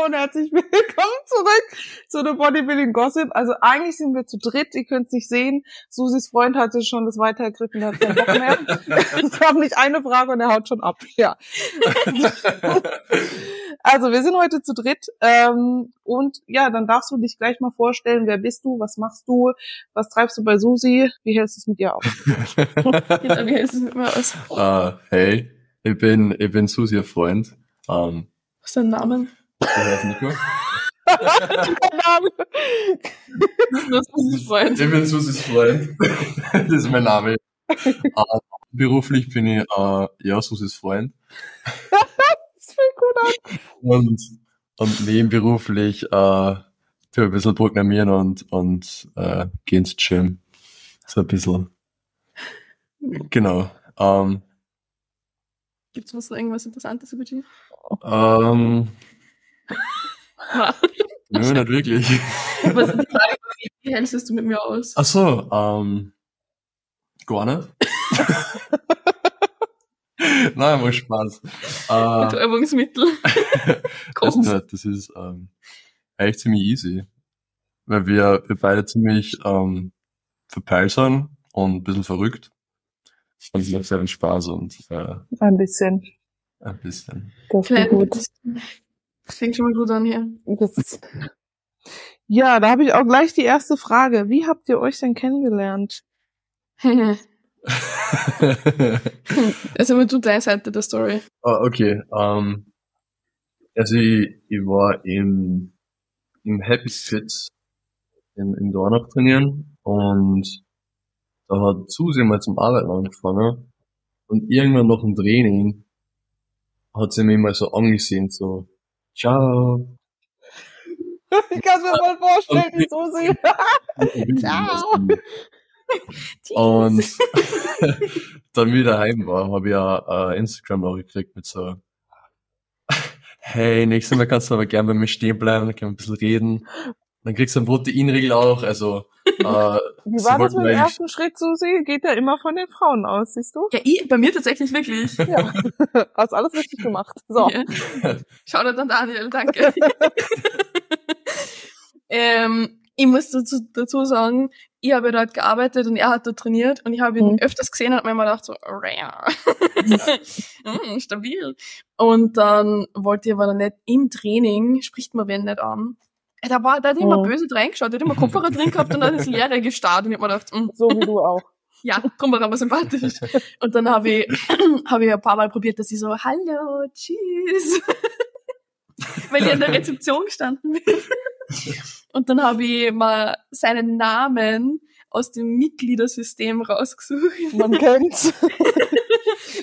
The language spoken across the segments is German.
Hallo und herzlich willkommen zurück zu The Bodybuilding Gossip. Also eigentlich sind wir zu dritt, ihr könnt es nicht sehen. Susis Freund hatte schon das weitergegriffen, der hat keinen Bock mehr. Ich habe nicht eine Frage und er haut schon ab. Ja. Also wir sind heute zu dritt ähm, und ja, dann darfst du dich gleich mal vorstellen, wer bist du, was machst du, was treibst du bei Susi, wie hältst du es mit dir aus? Genau, wie hältst du es mit mir aus? Uh, hey, ich bin, ich bin Susi, ihr Freund. Um, Was ist dein Name? Ich heiße Nico. Das ist nur Susis Freund. Ich bin Susis Freund. das ist mein Name. Uh, beruflich bin ich, uh, ja, Susis Freund. Das fängt gut an. Und, und nebenberuflich, uh, tue ein bisschen programmieren und, und, uh, geh ins Gym. So ein bisschen. Genau. Um, Gibt's was noch irgendwas Interessantes über dich? um, nö, nicht wirklich. Was ist die Frage, wie hältst du mit mir aus? Ach so, ähm, gar nicht. Nein, macht Spaß. Äh, Betäubungsmittel. das, Kochen. nicht, das ist ähm, eigentlich ziemlich easy. Weil wir, wir beide ziemlich ähm, verpeilt sind und ein bisschen verrückt. Und es macht sehr viel Spaß und äh, Ein bisschen. ein bisschen. Das ist gut. Fängt schon mal gut an hier. Das ja, da habe ich auch gleich die erste Frage. Wie habt ihr euch denn kennengelernt? Also immer du deine Seite der Story. Ah, okay. Ähm, also ich, ich war im, im Happy Fit in, in Dornach trainieren und da hat Susi mal zum Arbeiten angefangen und irgendwann nach dem Training hat sie mich mal so angesehen, so, ciao. Ich kann mir voll vorstellen, die Susi. Ciao. Und dann wieder heim war, habe ich ja äh, Instagram noch gekriegt mit so, hey, nächstes Mal kannst du aber gern bei mir stehen bleiben, dann können wir ein bisschen reden. Dann kriegst du einen Proteinriegel auch, also äh, Wie war das mit dem ersten Schritt, Susi? Geht ja immer von den Frauen aus, siehst du? Ja, ich, bei mir tatsächlich wirklich. Ja. Hast alles richtig gemacht. So. Ja. Schau dir dann Daniel, danke. ähm, ich muss dazu, dazu sagen, ich habe dort gearbeitet und er hat dort trainiert und ich habe ihn Mhm. öfters gesehen und hab mir immer gedacht so, rare. mm, stabil. Und dann wollte ich aber dann nicht im Training, spricht man wen nicht an. Äh, Da war, da hat immer Mhm. böse reingeschaut, der hat immer Kopfhörer drin gehabt und dann ist Leere gestarrt und ich hab mir gedacht, mm, So wie du auch. ja, drum war er aber sympathisch. Und dann habe ich, habe ich ein paar Mal probiert, dass ich so, hallo, tschüss. Weil ich in der Rezeption gestanden bin. Und dann habe ich mal seinen Namen aus dem Mitgliedersystem rausgesucht, Man kennt's.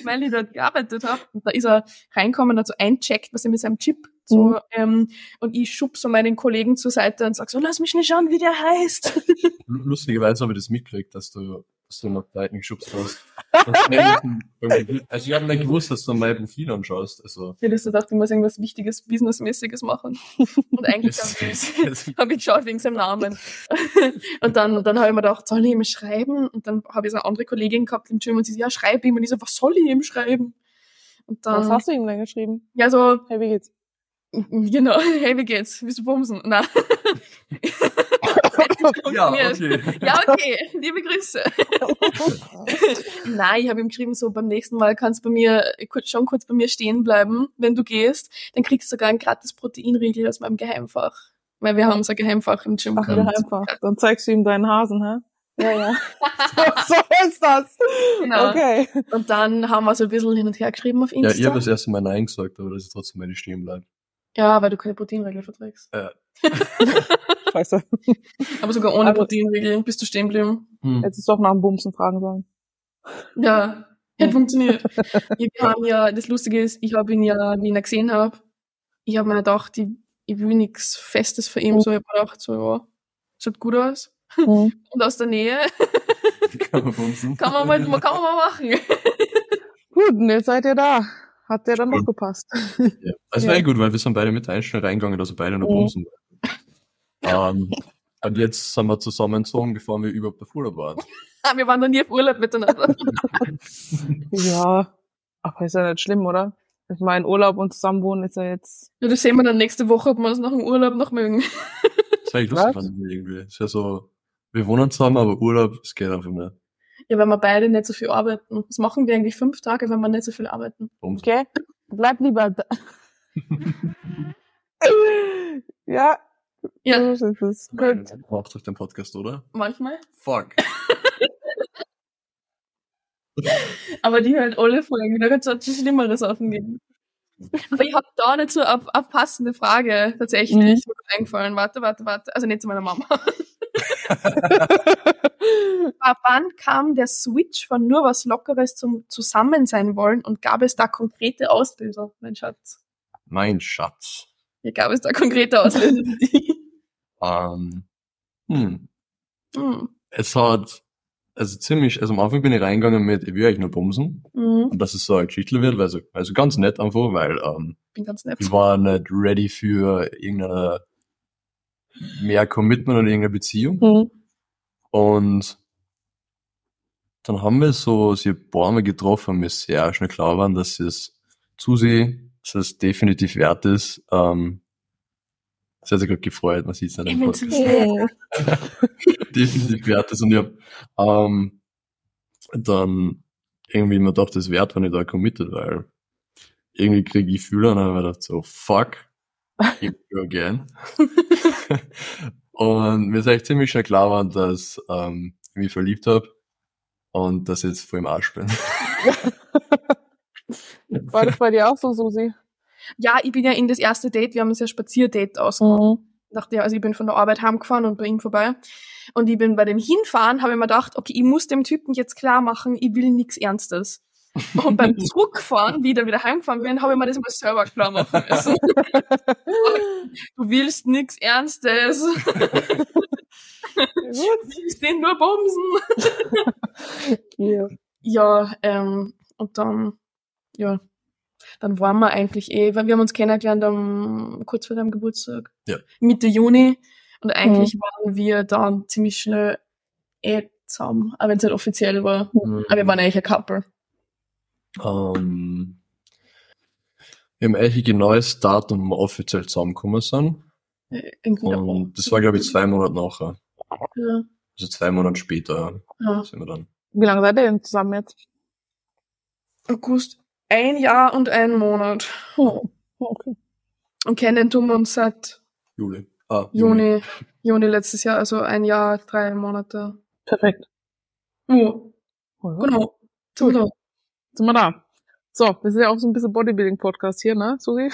weil ich dort gearbeitet habe. Und da ist er reinkommen, hat so eincheckt, was er mit seinem Chip so, Mhm. ähm, und ich schub so meinen Kollegen zur Seite und sag so, lass mich nicht schauen, wie der heißt. lustigerweise habe ich das mitgekriegt, dass du, dass du nach Seiten geschubst hast. Also ich habe nicht gewusst, dass du mein Profil anschaust. Also Ich hätte gedacht, ich muss irgendwas Wichtiges, Businessmäßiges machen. Und eigentlich habe ich, das, hab ich geschaut wegen seinem Namen. Und dann, dann habe ich mir gedacht, soll ich ihm schreiben? Und dann habe ich so eine andere Kollegin gehabt im Gym und sie so, ja, schreib ihm. Und ich so, was soll ich ihm schreiben? Und dann, Was hast du ihm denn geschrieben? ja, so, Hey, wie geht's? genau, hey, wie geht's? Willst du bumsen? Nein. ja, okay. Ja, okay, liebe Grüße. Nein, ich habe ihm geschrieben, so beim nächsten Mal kannst du bei mir kurz, schon kurz bei mir stehen bleiben, wenn du gehst. Dann kriegst du sogar ein gratis Proteinriegel aus meinem Geheimfach. Weil wir haben so ein Geheimfach im Gym. Ach, Ja. ja, einfach. Dann zeigst du ihm deinen Hasen, hä? Ja, ja. so, so ist das. Genau. Okay. Und dann haben wir so ein bisschen hin und her geschrieben auf Ja, Insta. ich habe das erste Mal Nein gesagt, aber das ist trotzdem meine stehen bleibt. Ja, weil du keine Proteinriegel verträgst. Scheiße. Aber sogar ohne Also- Proteinriegel bist du stehen geblieben. Hm. Jetzt ist doch nach dem Bumsen fragen sollen. Ja, hätte funktioniert. Ja, wir haben ja, das Lustige ist, ich habe ihn ja, wie ich ihn gesehen habe, ich habe mir gedacht, ich, ich will nichts Festes für ihn. So, ich habe mir gedacht, so, ja, schaut gut aus. Mhm. Und aus der Nähe Kann man bumsen. kann man mal, kann man mal machen. Gut, und jetzt seid ihr da. Hat der dann noch gepasst? Ja. Also Ja. war eh gut, weil wir sind beide mit der Einstellung reingegangen, dass wir beide noch Mhm. bumsen ähm, und jetzt sind wir zusammengezogen, bevor wir überhaupt auf Urlaub waren. Wir waren noch nie auf Urlaub miteinander. Ja. Aber ist ja nicht schlimm, oder? Ich meine, Urlaub und Zusammenwohnen ist ja jetzt. Ja, das sehen wir dann nächste Woche, ob wir uns nach dem Urlaub noch mögen. Das war echt lustig Was? fand ich irgendwie. ist ja so, wir wohnen zusammen, aber Urlaub, es geht einfach nicht. Ja, weil wir beide nicht so viel arbeiten. Was machen wir eigentlich fünf Tage, wenn wir nicht so viel arbeiten? Okay? Bleib lieber da. ja, Ja, so ist es. Gut. Macht doch den Podcast, oder? manchmal. Fuck. Aber die halt alle Folgen, da könnte es schon schlimmere Sachen geben. Aber ich habe da nicht so eine, eine passende Frage tatsächlich. Mhm. Eingefallen. Warte, warte, warte. Also nicht zu meiner Mama. Ab wann kam der Switch von nur was Lockeres zum Zusammensein wollen und gab es da konkrete Auslöser, mein Schatz? Mein Schatz. Hier gab es da konkrete Auslöser. Ähm, hm. Hm. Es hat, also ziemlich, also am Anfang bin ich reingegangen mit, ich will eigentlich nur bumsen. Mhm. Und dass es so ein Geschichte wird, also, also ganz nett einfach, weil, ähm, Bin ganz nett. ich war nicht ready für irgendeine mehr Commitment oder irgendeine Beziehung. Mhm. Und dann haben wir so sie ein paar Mal getroffen und mir sehr schnell klar waren, dass es zu sie, dass es definitiv wert ist. Ähm, das hat sich gerade gefreut, man sieht es nicht Ich im Podcast. definitiv wert ist. Und ich hab ähm, dann irgendwie mir gedacht, das ist wert, wenn ich da committed, weil irgendwie kriege ich Gefühle und dann habe ich mir gedacht, so, fuck, ich go again. und mir ist eigentlich ziemlich schnell klar geworden, dass ähm, ich mich verliebt habe und dass ich jetzt vor im Arsch bin. War das bei dir auch so, Susi? Ja, ich bin ja in das erste Date, wir haben uns ja Spazierdate ausgemacht. Mhm. dachte ja, also ich bin von der Arbeit heimgefahren und bei ihm vorbei. Und ich bin bei dem Hinfahren, habe ich mir gedacht, okay, ich muss dem Typen jetzt klar machen, ich will nichts Ernstes. Und beim Zurückfahren, wie ich dann wieder heimgefahren bin, habe ich mir das mal selber klar machen müssen. du willst nichts Ernstes. Willst den nur bumsen. Hier. Ja, ähm, und dann, ja, dann waren wir eigentlich eh, weil wir haben uns kennengelernt am, kurz vor deinem Geburtstag. Ja. Mitte Juni. Und eigentlich waren wir dann ziemlich schnell eh zusammen, auch wenn es nicht offiziell war. Aber wir waren eigentlich ein Couple. Ähm, wir haben eigentlich ein genaues Datum, wo wir offiziell zusammengekommen sind. Äh. Und das war, glaube ich, zwei Monate nachher. Ja, Also zwei Monate später ja. sind wir dann. Wie lange seid ihr denn zusammen jetzt? August. Ein Jahr und ein Monat. Oh, okay. Und kennen tun wir uns seit Juli. Ah, Juni, Juni letztes Jahr, also ein Jahr, drei Monate. Perfekt. Ja, Oh, genau. Sind wir da. Sind wir da. So, wir sind ja auch so ein bisschen Bodybuilding-Podcast hier, ne, Susi?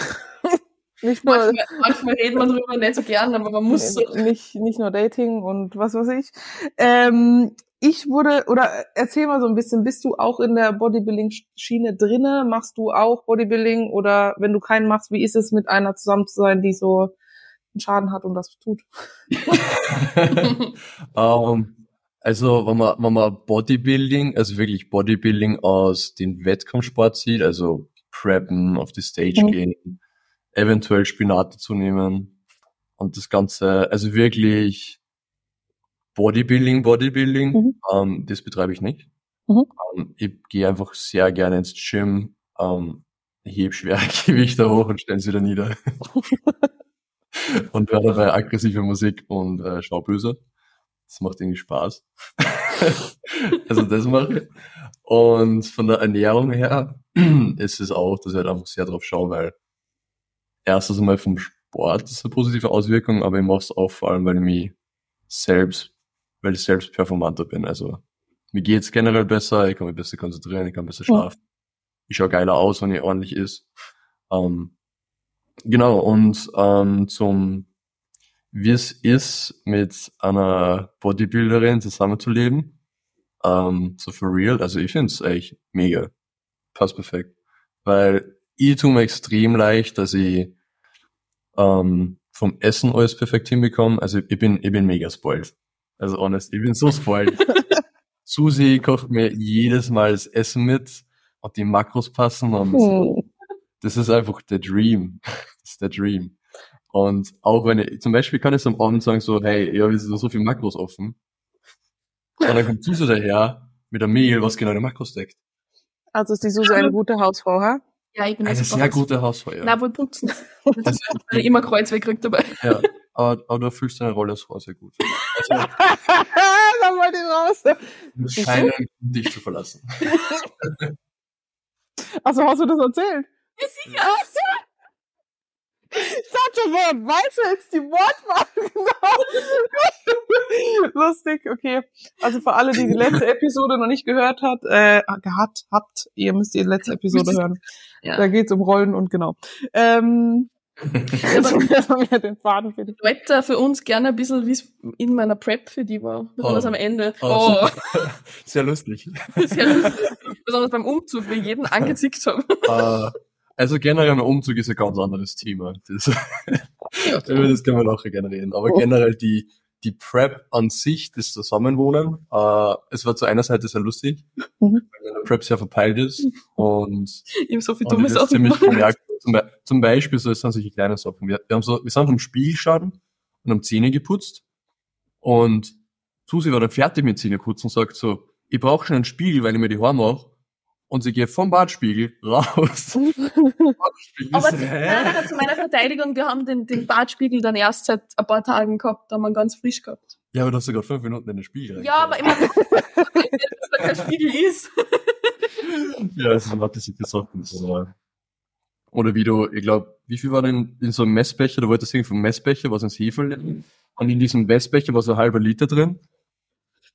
Nicht nur, Manchmal, manchmal redet man darüber nicht so gern, aber man muss so. nicht, nicht nur Dating und was weiß ich. Ähm, ich wurde, oder erzähl mal so ein bisschen, bist du auch in der Bodybuilding-Schiene drinne? Machst du auch Bodybuilding? Oder wenn du keinen machst, wie ist es mit einer zusammen zu sein, die so einen Schaden hat und das tut? ähm, also, wenn man, wenn man Bodybuilding, also wirklich Bodybuilding aus dem Wettkampfsport sieht, also preppen, auf die Stage Mhm. gehen, eventuell Spinate zu nehmen und das Ganze, also wirklich Bodybuilding, Bodybuilding, Mhm. ähm, das betreibe ich nicht. Mhm. Ähm, ich gehe einfach sehr gerne ins Gym, ähm, heb schwere Gewichte hoch und stelle sie wieder nieder. und höre dabei aggressive Musik und äh, schau böse. Das macht irgendwie Spaß. also das mache ich. Und von der Ernährung her ist es auch, dass ich halt einfach sehr drauf schaue, weil erstens einmal vom Sport ist eine positive Auswirkung, aber ich mache es auch vor allem, weil ich mich selbst, weil ich selbst performanter bin. Also mir geht's generell besser, ich kann mich besser konzentrieren, ich kann besser Ja. schlafen. Ich schaue geiler aus, wenn ich ordentlich ist. Ähm, genau, und ähm, zum wie es ist, mit einer Bodybuilderin zusammenzuleben. Ähm, so for real. Also ich find's echt mega. Passt perfekt. Weil ich tue mir extrem leicht, dass ich ähm, vom Essen alles perfekt hinbekomme. Also ich bin, ich bin mega spoiled. Also honest, ich bin so spoiled. Susi kocht mir jedes Mal das Essen mit und die Makros passen und Hm. das ist einfach der Dream. Das ist der Dream. Und auch wenn ich, zum Beispiel kann ich so am Abend sagen so, hey, ja, wir sind so viel Makros offen. Und dann kommt Susi daher mit einem Mehl, was genau die Makros deckt. Also ist die Susi eine gute Hausfrau, ha? Ja, ich bin Eine sehr gute Hausfrau. Nein, wohl putzen. Also, immer Kreuz wegkriegt dabei. ja. aber, aber du erfüllst deine Rolle als Frau sehr gut. Also, da wollte ich raus. du Grund, dich zu verlassen. Also hast du das erzählt? Ja, Ich sag schon, woher weißt du jetzt die Wortwahl genau? Lustig, okay. Also für alle, die die letzte Episode noch nicht gehört hat, äh, gehabt, habt, ihr müsst die letzte Episode hören. Da ja. geht's um Rollen und genau. Ähm, haben den Faden für. Wetter für uns gerne ein bisschen, wie es in meiner Prep für die war. Besonders Oh. am Ende. Oh. Oh, Sehr lustig. sehr lustig. Besonders beim Umzug, wie ich jeden angezickt habe. Äh, also generell ein Umzug ist ein ganz anderes Thema. Das, über das können wir nachher gerne reden. Aber Oh. generell die, die Prep an sich, das Zusammenwohnen, äh, es war zu einer Seite sehr lustig, Mhm. weil Prep sehr verpeilt ist und, Ich habe so viel und dumme ich das Sachen ziemlich gemerkt. Zum, zum Beispiel, so es sind solche kleine Sachen. Wir, wir haben so, wir sind vom Spiegel und haben Zähne geputzt und Susi war dann fertig mit Zähneputzen und sagt so, ich brauche schon einen Spiegel, weil ich mir die Haare mache. Und sie geht vom Badspiegel raus. Badspiegel Aber nein, nein, zu meiner Verteidigung, wir haben den, den Badspiegel dann erst seit ein paar Tagen gehabt, da haben wir ihn ganz frisch gehabt. Ja, aber du hast sogar fünf Minuten in den Spiegel. Ja, aber immer, dass da kein Spiegel ist. Ja, es sind warte, solche Sachen. aber- Oder wie du, ich glaube, wie viel war denn in so einem Messbecher? Du wolltest irgendwie vom Messbecher was ins Hefe Und in diesem Messbecher war so ein halber Liter drin.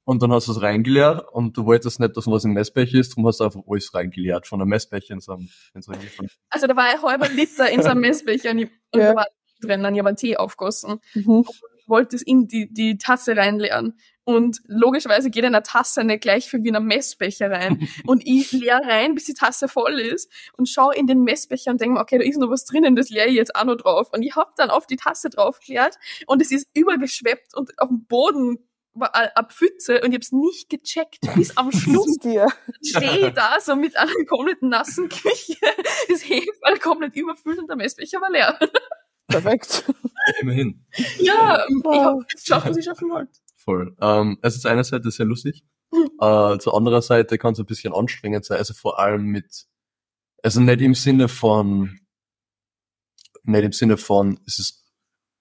Und dann hast du es reingeleert und du wolltest nicht, dass was im Messbecher ist, darum hast du einfach alles reingeleert von einem Messbecher in so einem, in so einem. Also da war ein halber Liter in so einem Messbecher und, Ja. da war drin, dann ich habe einen Tee aufgossen. Mhm. wollte es in die, die Tasse reinleeren. Und logischerweise geht in eine Tasse nicht gleich viel wie in einen Messbecher rein. Und ich leer rein, bis die Tasse voll ist und schaue in den Messbecher und denke mir, okay, da ist noch was drinnen, das leere ich jetzt auch noch drauf. Und ich hab dann auf die Tasse draufgeleert und es ist übergeschweppt und auf dem Boden eine eine Pfütze und ich hab's nicht gecheckt. Bis am Schluss dir. stehe ich da so mit einer komplett nassen Küche, das Hefe komplett überfüllt und der Messbecher war leer. Perfekt. Ja, immerhin. Ja, ich hab es geschafft, was ich schaffen wollte. Voll. Ähm, es ist einer Seite sehr lustig. Äh, zur anderen Seite kann es ein bisschen anstrengend sein. Also vor allem mit, also nicht im Sinne von, nicht im Sinne von, es ist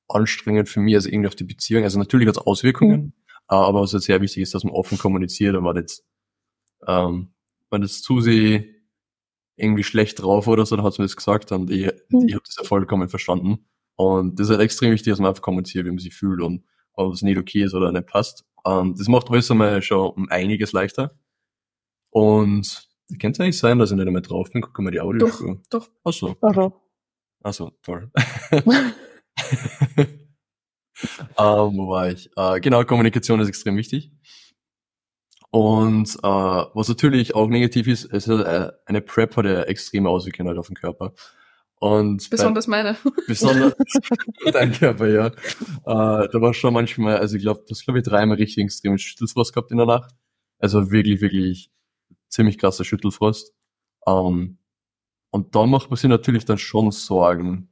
anstrengend für mich, also irgendwie auf die Beziehung. Also natürlich hat es Auswirkungen, äh, aber was jetzt sehr wichtig ist, dass man offen kommuniziert und man jetzt, ähm, wenn das zu sie irgendwie schlecht drauf oder so, dann hat sie mir das gesagt und ich, ich habe das ja vollkommen verstanden. Und das ist halt extrem wichtig, dass man einfach kommuniziert, wie man sich fühlt und ob es nicht okay ist oder nicht passt. Ähm, das macht alles einmal schon um einiges leichter. Und kann es eigentlich sein, dass ich nicht einmal drauf bin? Guck mal die Audiospur. Doch. Ach so. Also, Achso, toll. ähm, wo war ich? Äh, genau, Kommunikation ist extrem wichtig. Und äh, was natürlich auch negativ ist, ist äh, eine Prep hat ja extreme Auswirkungen halt auf den Körper. Und bei- Besonders meine. besonders dein Körper, ja. Äh, da war schon manchmal, also ich glaube, das glaube ich dreimal richtig extremen Schüttelfrost gehabt in der Nacht. Also wirklich, wirklich ziemlich krasser Schüttelfrost. Ähm, und da macht man sich natürlich dann schon Sorgen.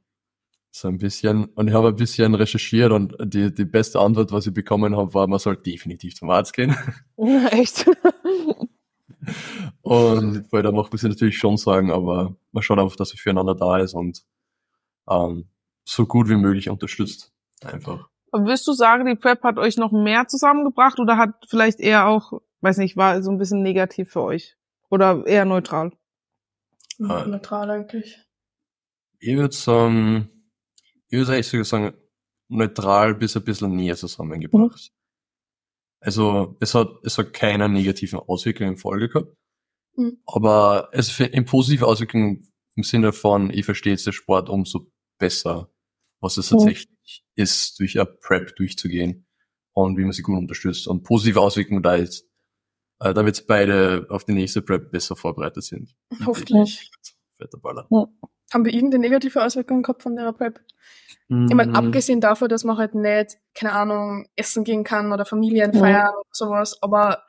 So ein bisschen. Und ich habe ein bisschen recherchiert und die, die beste Antwort, was ich bekommen habe, war, man soll definitiv zum Arzt gehen. echt. Und weil da macht man sich natürlich schon Sorgen, aber man schaut einfach, dass er füreinander da ist und ähm, so gut wie möglich unterstützt. Einfach. Würdest du sagen, die Prep hat euch noch mehr zusammengebracht oder hat vielleicht eher auch, weiß nicht, war so ein bisschen negativ für euch? Oder eher neutral? Ah. Neutral eigentlich. Ich würde sagen, ich würde eigentlich sogar sagen, neutral bis ein bisschen näher zusammengebracht. Also es hat, es hat keine negativen Auswirkungen in Folge gehabt. Mhm. Aber es in positive Auswirkungen im Sinne von, ich verstehe jetzt den Sport umso besser, was es Mhm. tatsächlich ist, durch eine Prep durchzugehen und wie man sie gut unterstützt. Und positive Auswirkungen da ist, äh, da jetzt beide auf die nächste Prep besser vorbereitet sind. Hoffentlich. Fetter Baller. Haben wir irgendeine negative Auswirkung gehabt von der Prep? Ich Mhm. meine, abgesehen davon, dass man halt nicht, keine Ahnung, essen gehen kann oder Familien feiern oder sowas, aber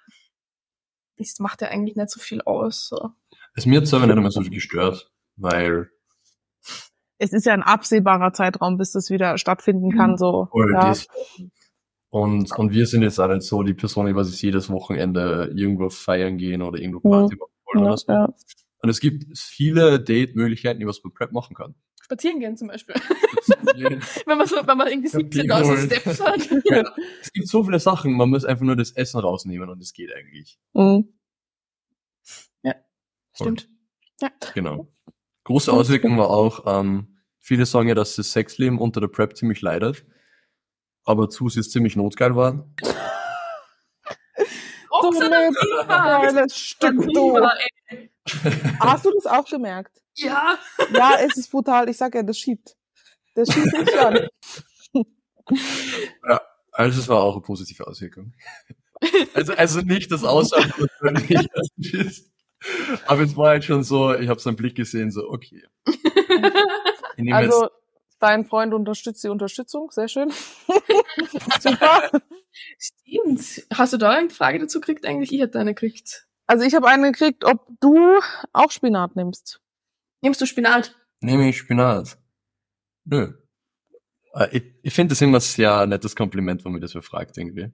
das macht ja eigentlich nicht so viel aus. So. Es mir hat selber nicht einmal so viel gestört, weil Es ist ja ein absehbarer Zeitraum, bis das wieder stattfinden kann, so. voll Ja. und, und wir sind jetzt auch nicht so die Person, die was jedes Wochenende irgendwo feiern gehen oder irgendwo. Party machen wollen Ja, oder so. ja. Und es gibt viele Date-Möglichkeiten, die man beim Prep machen kann. Spazieren gehen zum Beispiel. Spazieren. wenn man so, wenn man irgendwie Kapitel 17.000 holen. Steps hat. Ja, es gibt so viele Sachen, man muss einfach nur das Essen rausnehmen und es geht eigentlich. Mhm. Stimmt. Genau. Große Auswirkung war auch, ähm, viele sagen ja, dass das Sexleben unter der Prep ziemlich leidet. Aber Susi ist ziemlich notgeil war. Oh, Du Xanathema. Hast du das auch gemerkt? Ja. Ja, es ist brutal. Ich sag ja, das schiebt. Das schiebt nicht an. Also es war auch eine positive Auswirkung. Also, also nicht das ist. Aber es war halt schon so, ich habe seinen Blick gesehen, so, okay. Also, dein Freund unterstützt die Unterstützung. Sehr schön. Super. Stimmt. Hast du da irgendeine Frage dazu gekriegt? Eigentlich, ich hätte eine gekriegt. Also, ich habe eine gekriegt, ob du auch Spinat nimmst. Nimmst du Spinat? nehme ich Spinat. Nö. Äh, Ich, ich finde das immer ein sehr nettes Kompliment, wenn man das so fragt, irgendwie.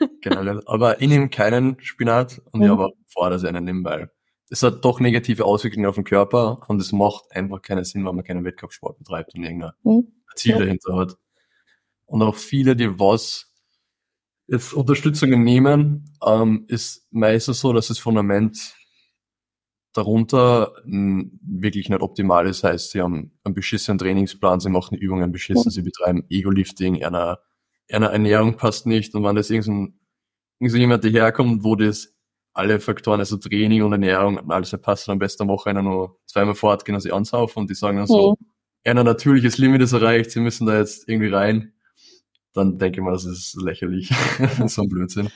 Generell. Aber ich nehme keinen Spinat und ich Mhm. habe auch vor, dass ich einen nehme, weil es hat doch negative Auswirkungen auf den Körper und es macht einfach keinen Sinn, wenn man keinen Wettkampfsport betreibt und irgendein Mhm. Ziel Ja. dahinter hat. Und auch viele, die was jetzt Unterstützungen nehmen, ähm, ist meistens so, dass das Fundament darunter mh, wirklich nicht optimal ist. Heißt, sie haben einen beschissenen Trainingsplan, sie machen Übungen beschissen, Ja. sie betreiben Ego-Lifting, eine, eine Ernährung passt nicht. Und wenn das irgendein, irgend so jemand daherkommt, wo das alle Faktoren, also Training und Ernährung und alles passt, dann am besten am Wochenende nur zweimal fortgehen und sie ansaufen und die sagen dann so, ein natürliches Limit ist erreicht, sie müssen da jetzt irgendwie rein, dann denke ich mal, das ist lächerlich. so ein Blödsinn.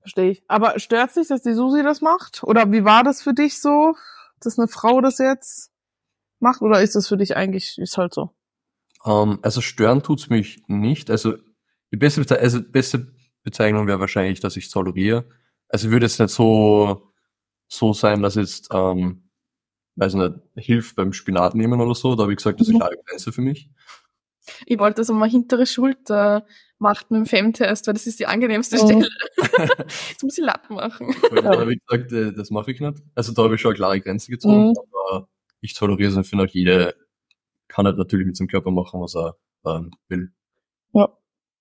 Verstehe ich. Aber stört dich, dass die Susi das macht? Oder wie war das für dich so, dass eine Frau das jetzt macht? Oder ist das für dich eigentlich, ist halt so? Ähm, also stören tut's mich nicht. Also die beste, Beze also beste Bezeichnung wäre wahrscheinlich, dass ich toleriere. Also würde es nicht so so sein, dass jetzt, ähm, weiß nicht, hilft beim Spinat nehmen oder so. Da habe ich gesagt, das ist Mhm. eine klare Grenze für mich. Ich wollte das mal hintere Schulter macht mit dem Femtest, weil das ist die angenehmste Mhm. Stelle. Jetzt muss ich Latten machen. Weil Da habe ich gesagt, äh, das mache ich nicht. Also da habe ich schon eine klare Grenze gezogen. Mhm. Aber ich toleriere es und finde auch jede kann halt natürlich mit seinem Körper machen, was er ähm, will. Ja.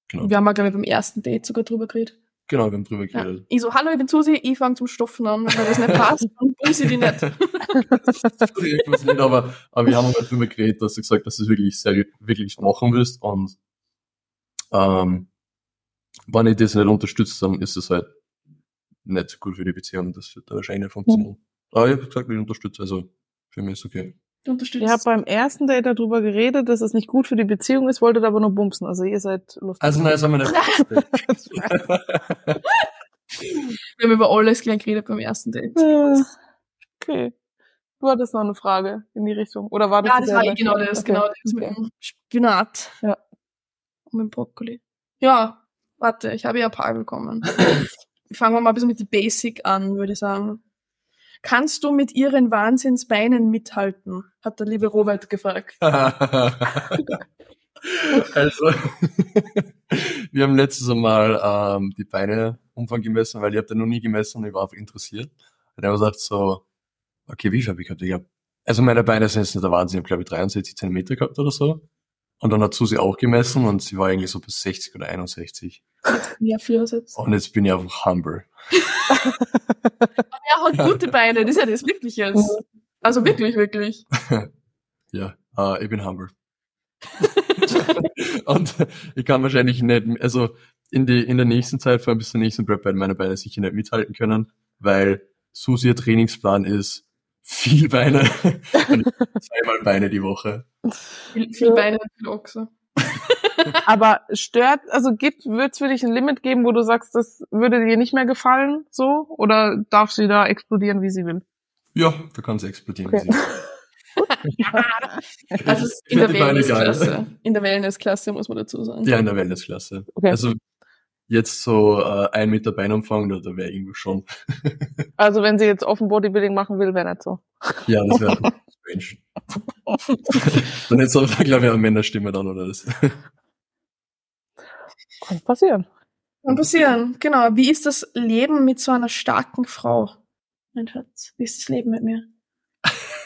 Genau. Wir haben mal, glaube ich, beim ersten Date sogar drüber geredet. Genau, wir haben drüber Ja. geredet. Ich so, hallo, ich bin Susi, ich fange zum Stoffen an, wenn das nicht passt, dann bumse ich die nicht. ich weiß nicht, aber, aber wir haben halt drüber geredet, dass du gesagt hast, dass du es wirklich sehr, wirklich machen willst und ähm, wenn ich das nicht unterstütze, dann ist es halt nicht so gut für die Beziehung. Das wird wahrscheinlich nicht funktionieren. Aber ich habe gesagt, ich unterstütze, also für mich ist okay. Unterstützt. Ihr habt beim ersten Date darüber geredet, dass es nicht gut für die Beziehung ist, wolltet aber nur bumsen. Also ihr seid lustig. Also nein, das haben wir nicht. Wir haben über alles gleich geredet beim ersten Date. Okay. Du hattest noch eine Frage in die Richtung. Oder war das Ja, das war eh genau das, Okay. genau das mit dem Spinat. Ja. Und mit dem Brokkoli. Ja, warte, ich habe ja ein paar bekommen. Fangen wir mal ein bisschen mit die Basic an, würde ich sagen. Kannst du mit ihren Wahnsinnsbeinen mithalten? Hat der liebe Robert gefragt. also, wir haben letztes Mal ähm, die Beine Umfang gemessen, weil ich habe den noch nie gemessen und ich war einfach interessiert. Und er gesagt so, okay, wie viel habe ich gehabt? Ich hab, also meine Beine sind jetzt nicht der Wahnsinn, ich habe glaube ich 63 Zentimeter gehabt oder so. Und dann hat Susi auch gemessen und sie war irgendwie so bis 60 oder 61. Ja, Vierersitz. Und jetzt bin ich einfach humble. Er hat gute Beine, das ist ja das wirklich jetzt. Also wirklich, wirklich. Ja, äh, ich bin humble. und ich kann wahrscheinlich nicht, also in, die, in der nächsten Zeit, vor allem bis zur nächsten Prep, werden meine Beine sicher nicht mithalten können, weil Susi ihr Trainingsplan ist viel Beine zweimal Beine die Woche. Viel, viel Beine und viel Ochse. Aber stört, also gibt, wird es für dich ein Limit geben, wo du sagst, das würde dir nicht mehr gefallen, so? Oder darf sie da explodieren, wie sie will? Ja, da kann sie explodieren. Okay. Also es ist Ich in der. Wellnessklasse. In der Wellnessklasse muss man dazu sagen. Ja, in der Wellnessklasse. Okay. Also jetzt so äh, ein Meter Beinumfang, da, da wäre irgendwo schon. Also wenn sie jetzt offen Bodybuilding machen will, wäre nicht so. Ja, das wäre strange. Dann hätte es glaube ich, eine Männerstimme dann, oder das? Kann passieren. Kann passieren. Genau. Wie ist das Leben mit so einer starken Frau? Mein Schatz, wie ist das Leben mit mir?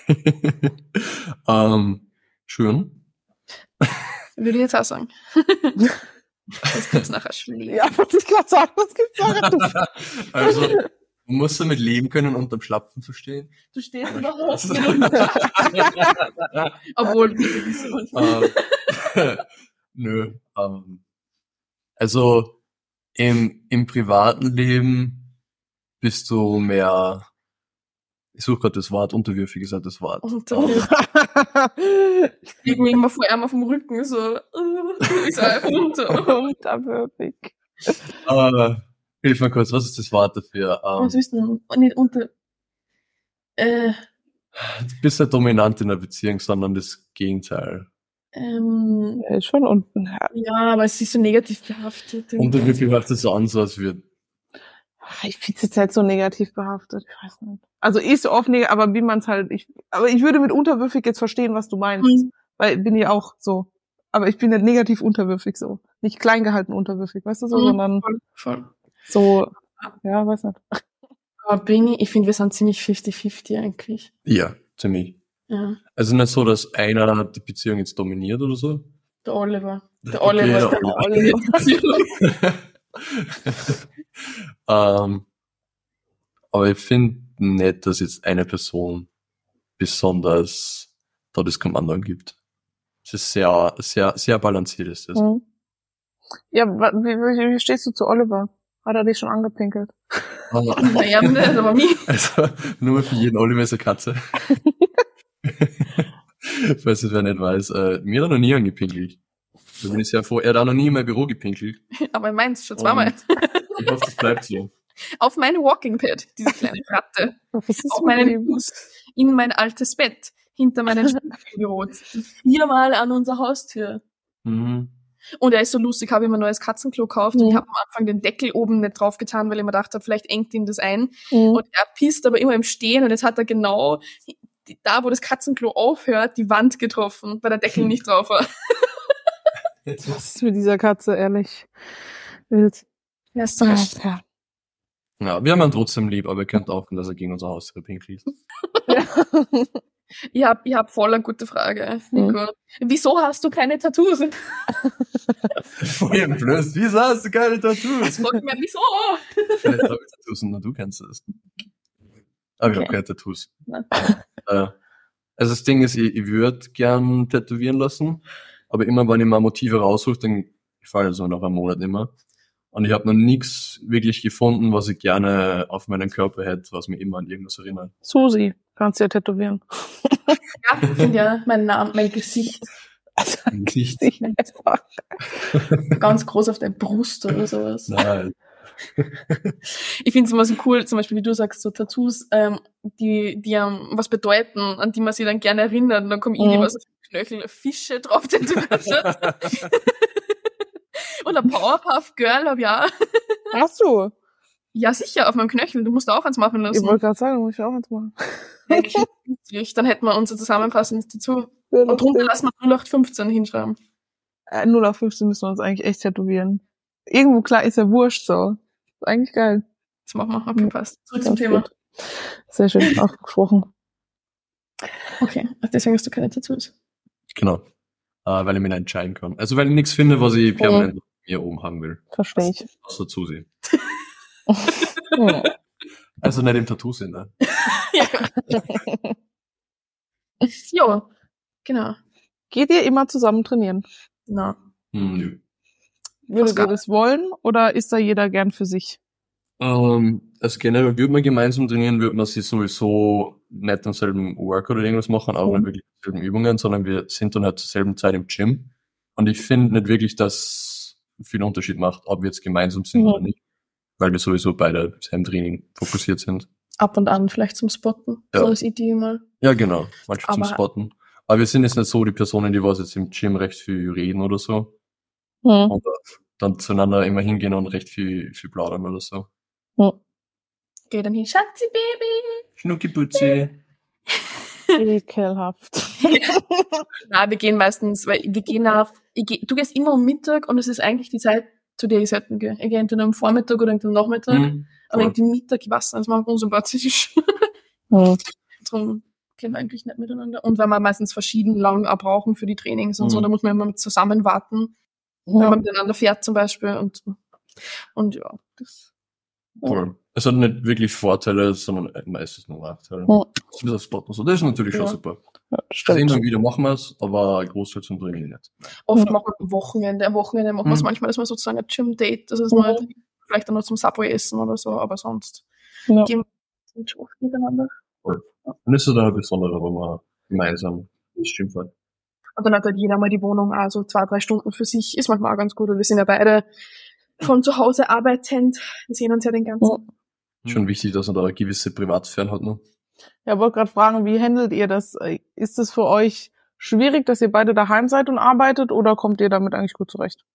ähm, schön. Würde ich jetzt auch sagen. Das gibt's nachher schlimm. Ja, wollte ich gerade sagen, das gibt's auch. Also, man muss damit leben können, unterm Schlapfen verstehen. Du stehst in der Hose. Obwohl, ähm, nö. Ähm, also im, im privaten Leben bist du mehr, ich suche gerade das Wort, unterwürfig ist halt das Wort. und dann irgendwie immer vor ihm auf dem Rücken so, äh, ist er runter. Unterwürfig. Äh, hilf mir kurz, was ist das Wort dafür? Was Ähm, ist denn? Nicht unter. Äh, du bist nicht dominant in der Beziehung, sondern das Gegenteil. ähm, Ja, ist schon unten. Ja, ja, aber es ist so negativ behaftet. Unterwürfig hört so an, so als würde Ich finde es jetzt halt so negativ behaftet. Ich weiß nicht. Also ist oft negativ, aber wie man es halt, ich, aber ich würde mit unterwürfig jetzt verstehen, was du meinst. Mhm. Weil bin ich auch so. Aber ich bin nicht negativ unterwürfig so. Nicht klein gehalten unterwürfig, weißt du so, Mhm. sondern Voll, voll. so, ja, weiß nicht. Aber bin ich, ich finde, wir sind ziemlich 50-50 eigentlich. Ja, ziemlich. Ja. Also nicht so, dass einer die Beziehung jetzt dominiert oder so. Der Oliver. Der Oliver. ja. Der Oliver. ähm, aber ich finde nicht, dass jetzt eine Person besonders da das Kommando gibt. Es ist sehr, sehr, sehr balanciert ist das. Mhm. Ja, wie, wie, wie stehst du zu Oliver? Hat er dich schon angepinkelt? Naja, nicht, aber mich. Also, nur für jeden Oliver ist eine Katze. Falls es wer nicht weiß, äh, mir hat er noch nie angepinkelt. Da bin ich sehr froh. Er hat auch noch nie in mein Büro gepinkelt. Aber ich meins schon zweimal. Und Ich hoffe, das bleibt so. Auf meine Walking Pad, diese kleine Ratte. Auf meinen? Fuß. In mein altes Bett. Hinter meinem Büro. Viermal an unserer Haustür. Mhm. Und er ist so lustig, habe ihm ein neues Katzenklo gekauft und Mhm. ich habe am Anfang den Deckel oben nicht drauf getan, weil ich mir gedacht habe, vielleicht engt ihn das ein. Mhm. Und er pisst aber immer im Stehen und jetzt hat er genau die, da, wo das Katzenklo aufhört, die Wand getroffen, weil der Deckel nicht drauf war. Was ist mit dieser Katze, ehrlich? Wild. Ja, ist doch recht. Ja. Ja, wir haben ihn trotzdem lieb, aber ihr könnt auch, dass er gegen unser Haus pinkelt. Ich hab, ich hab voll eine gute Frage, Nico. Wieso hast du keine Tattoos? Voll blöd. Wieso hast du keine Ich Tattoos? frag mich, wieso? Vielleicht habe ich Tattoos und nur du kennst das. Aber ich Okay. habe keine Tattoos. Nein. Äh, also das Ding ist, ich, ich würde gern tätowieren lassen, aber immer wenn ich mal Motive raussuche, dann gefallen es mir nach einem Monat immer. Und ich habe noch nichts wirklich gefunden, was ich gerne auf meinen Körper hätte, was mich immer an irgendwas erinnert. Susi, kannst du ja tätowieren. Ja, finde ja mein Name, mein Gesicht Also, Nicht. ganz groß auf der Brust oder sowas. Nein. Ich finde es immer so cool, zum Beispiel, wie du sagst, so Tattoos, ähm, die, die ähm, was bedeuten, an die man sich dann gerne erinnert. Und dann kommt Mhm. irgendwie was auf Knöchel, Fische drauf tätowiert. Und ein Powerpuff Girl hab ich auch. Hast du? Ja, sicher, auf meinem Knöchel. Du musst auch eins machen Ich lassen. wollte gerade sagen, muss ich auch eins machen. Dann hätten wir unser zusammenpassendes dazu. Und drunter lassen wir 0815 hinschreiben. Äh, 0 auf 15 müssen wir uns eigentlich echt tätowieren. Irgendwo klar ist ja wurscht so. Ist eigentlich geil. Das machen wir, abgepasst. Zurück zum Thema. gut. Sehr schön ausgesprochen. Okay, ach, deswegen hast du keine Tattoos. Genau. Äh, weil ich mich nicht entscheiden kann. Also weil ich nichts finde, was ich permanent hier oben haben will. Verstehe ich. Außer zusehen. Hm. Also nicht im Tattoo-Sinne. Jo, genau. Geht ihr immer zusammen trainieren? Na. Hm, nö. Würdet ihr das wollen oder ist da jeder gern für sich? Ähm, also generell würde man gemeinsam trainieren, würde man sich sowieso nicht am selben Work oder irgendwas machen, auch Mhm. nicht wirklich dieselben Übungen, sondern wir sind dann halt zur selben Zeit im Gym. Und ich finde nicht wirklich, dass viel Unterschied macht, ob wir jetzt gemeinsam sind Mhm. oder nicht. Weil wir sowieso beide im Training fokussiert sind. Ab und an vielleicht zum Spotten. Ja. So als Idee mal. Ja, genau. Manchmal zum Spotten. Aber wir sind jetzt nicht so die Personen, die was jetzt im Gym recht viel reden oder so. Hm. Und dann zueinander immer hingehen und recht viel, viel plaudern oder so. Hm. Geh dann hin, Schatzi, Baby. Schnuckiputzi. Ekelhaft. Na, wir gehen meistens, weil wir gehen auf, ich geh, du gehst immer um Mittag und es ist eigentlich die Zeit, zu der ich selten gehe. Ich gehe entweder am Vormittag oder am Nachmittag. Hm. Aber irgendwie Mittag, ich weiß nicht, das macht unsympathisch. Hm. Drum gehen wir eigentlich nicht miteinander. Und weil wir meistens verschieden lang auch brauchen für die Trainings und so, Mhm. da muss man immer zusammen warten, wenn Ja. man miteinander fährt zum Beispiel. Und, und ja, das, Voll. Es hat nicht wirklich Vorteile, sondern meistens nur Nachteile. Ja. Das ist das Spot und so. Das ist natürlich schon Ja. super. Ja, Sehen stimmt. dann wieder machen wir es, aber ein Großteil zum Training nicht. oft Ja. machen wir am Wochenende. Am Wochenende machen wir es Mhm. manchmal, dass wir sozusagen ein Gym-Date, also dass Mhm. wir vielleicht dann noch zum Subway essen oder so, aber sonst Ja. gehen wir schon oft miteinander. Dann ist es dann ein besonderer, wenn man gemeinsam ins Gym fährt. Und dann hat halt jeder mal die Wohnung, also zwei, drei Stunden für sich, ist manchmal auch ganz gut. Und wir sind ja beide von zu Hause arbeitend. Wir sehen uns ja den ganzen. Ja. Schon wichtig, dass man da eine gewisse Privatsphäre hat. Ne? Ja, wollte gerade fragen, wie handelt ihr das? Ist es für euch schwierig, dass ihr beide daheim seid und arbeitet oder kommt ihr damit eigentlich gut zurecht?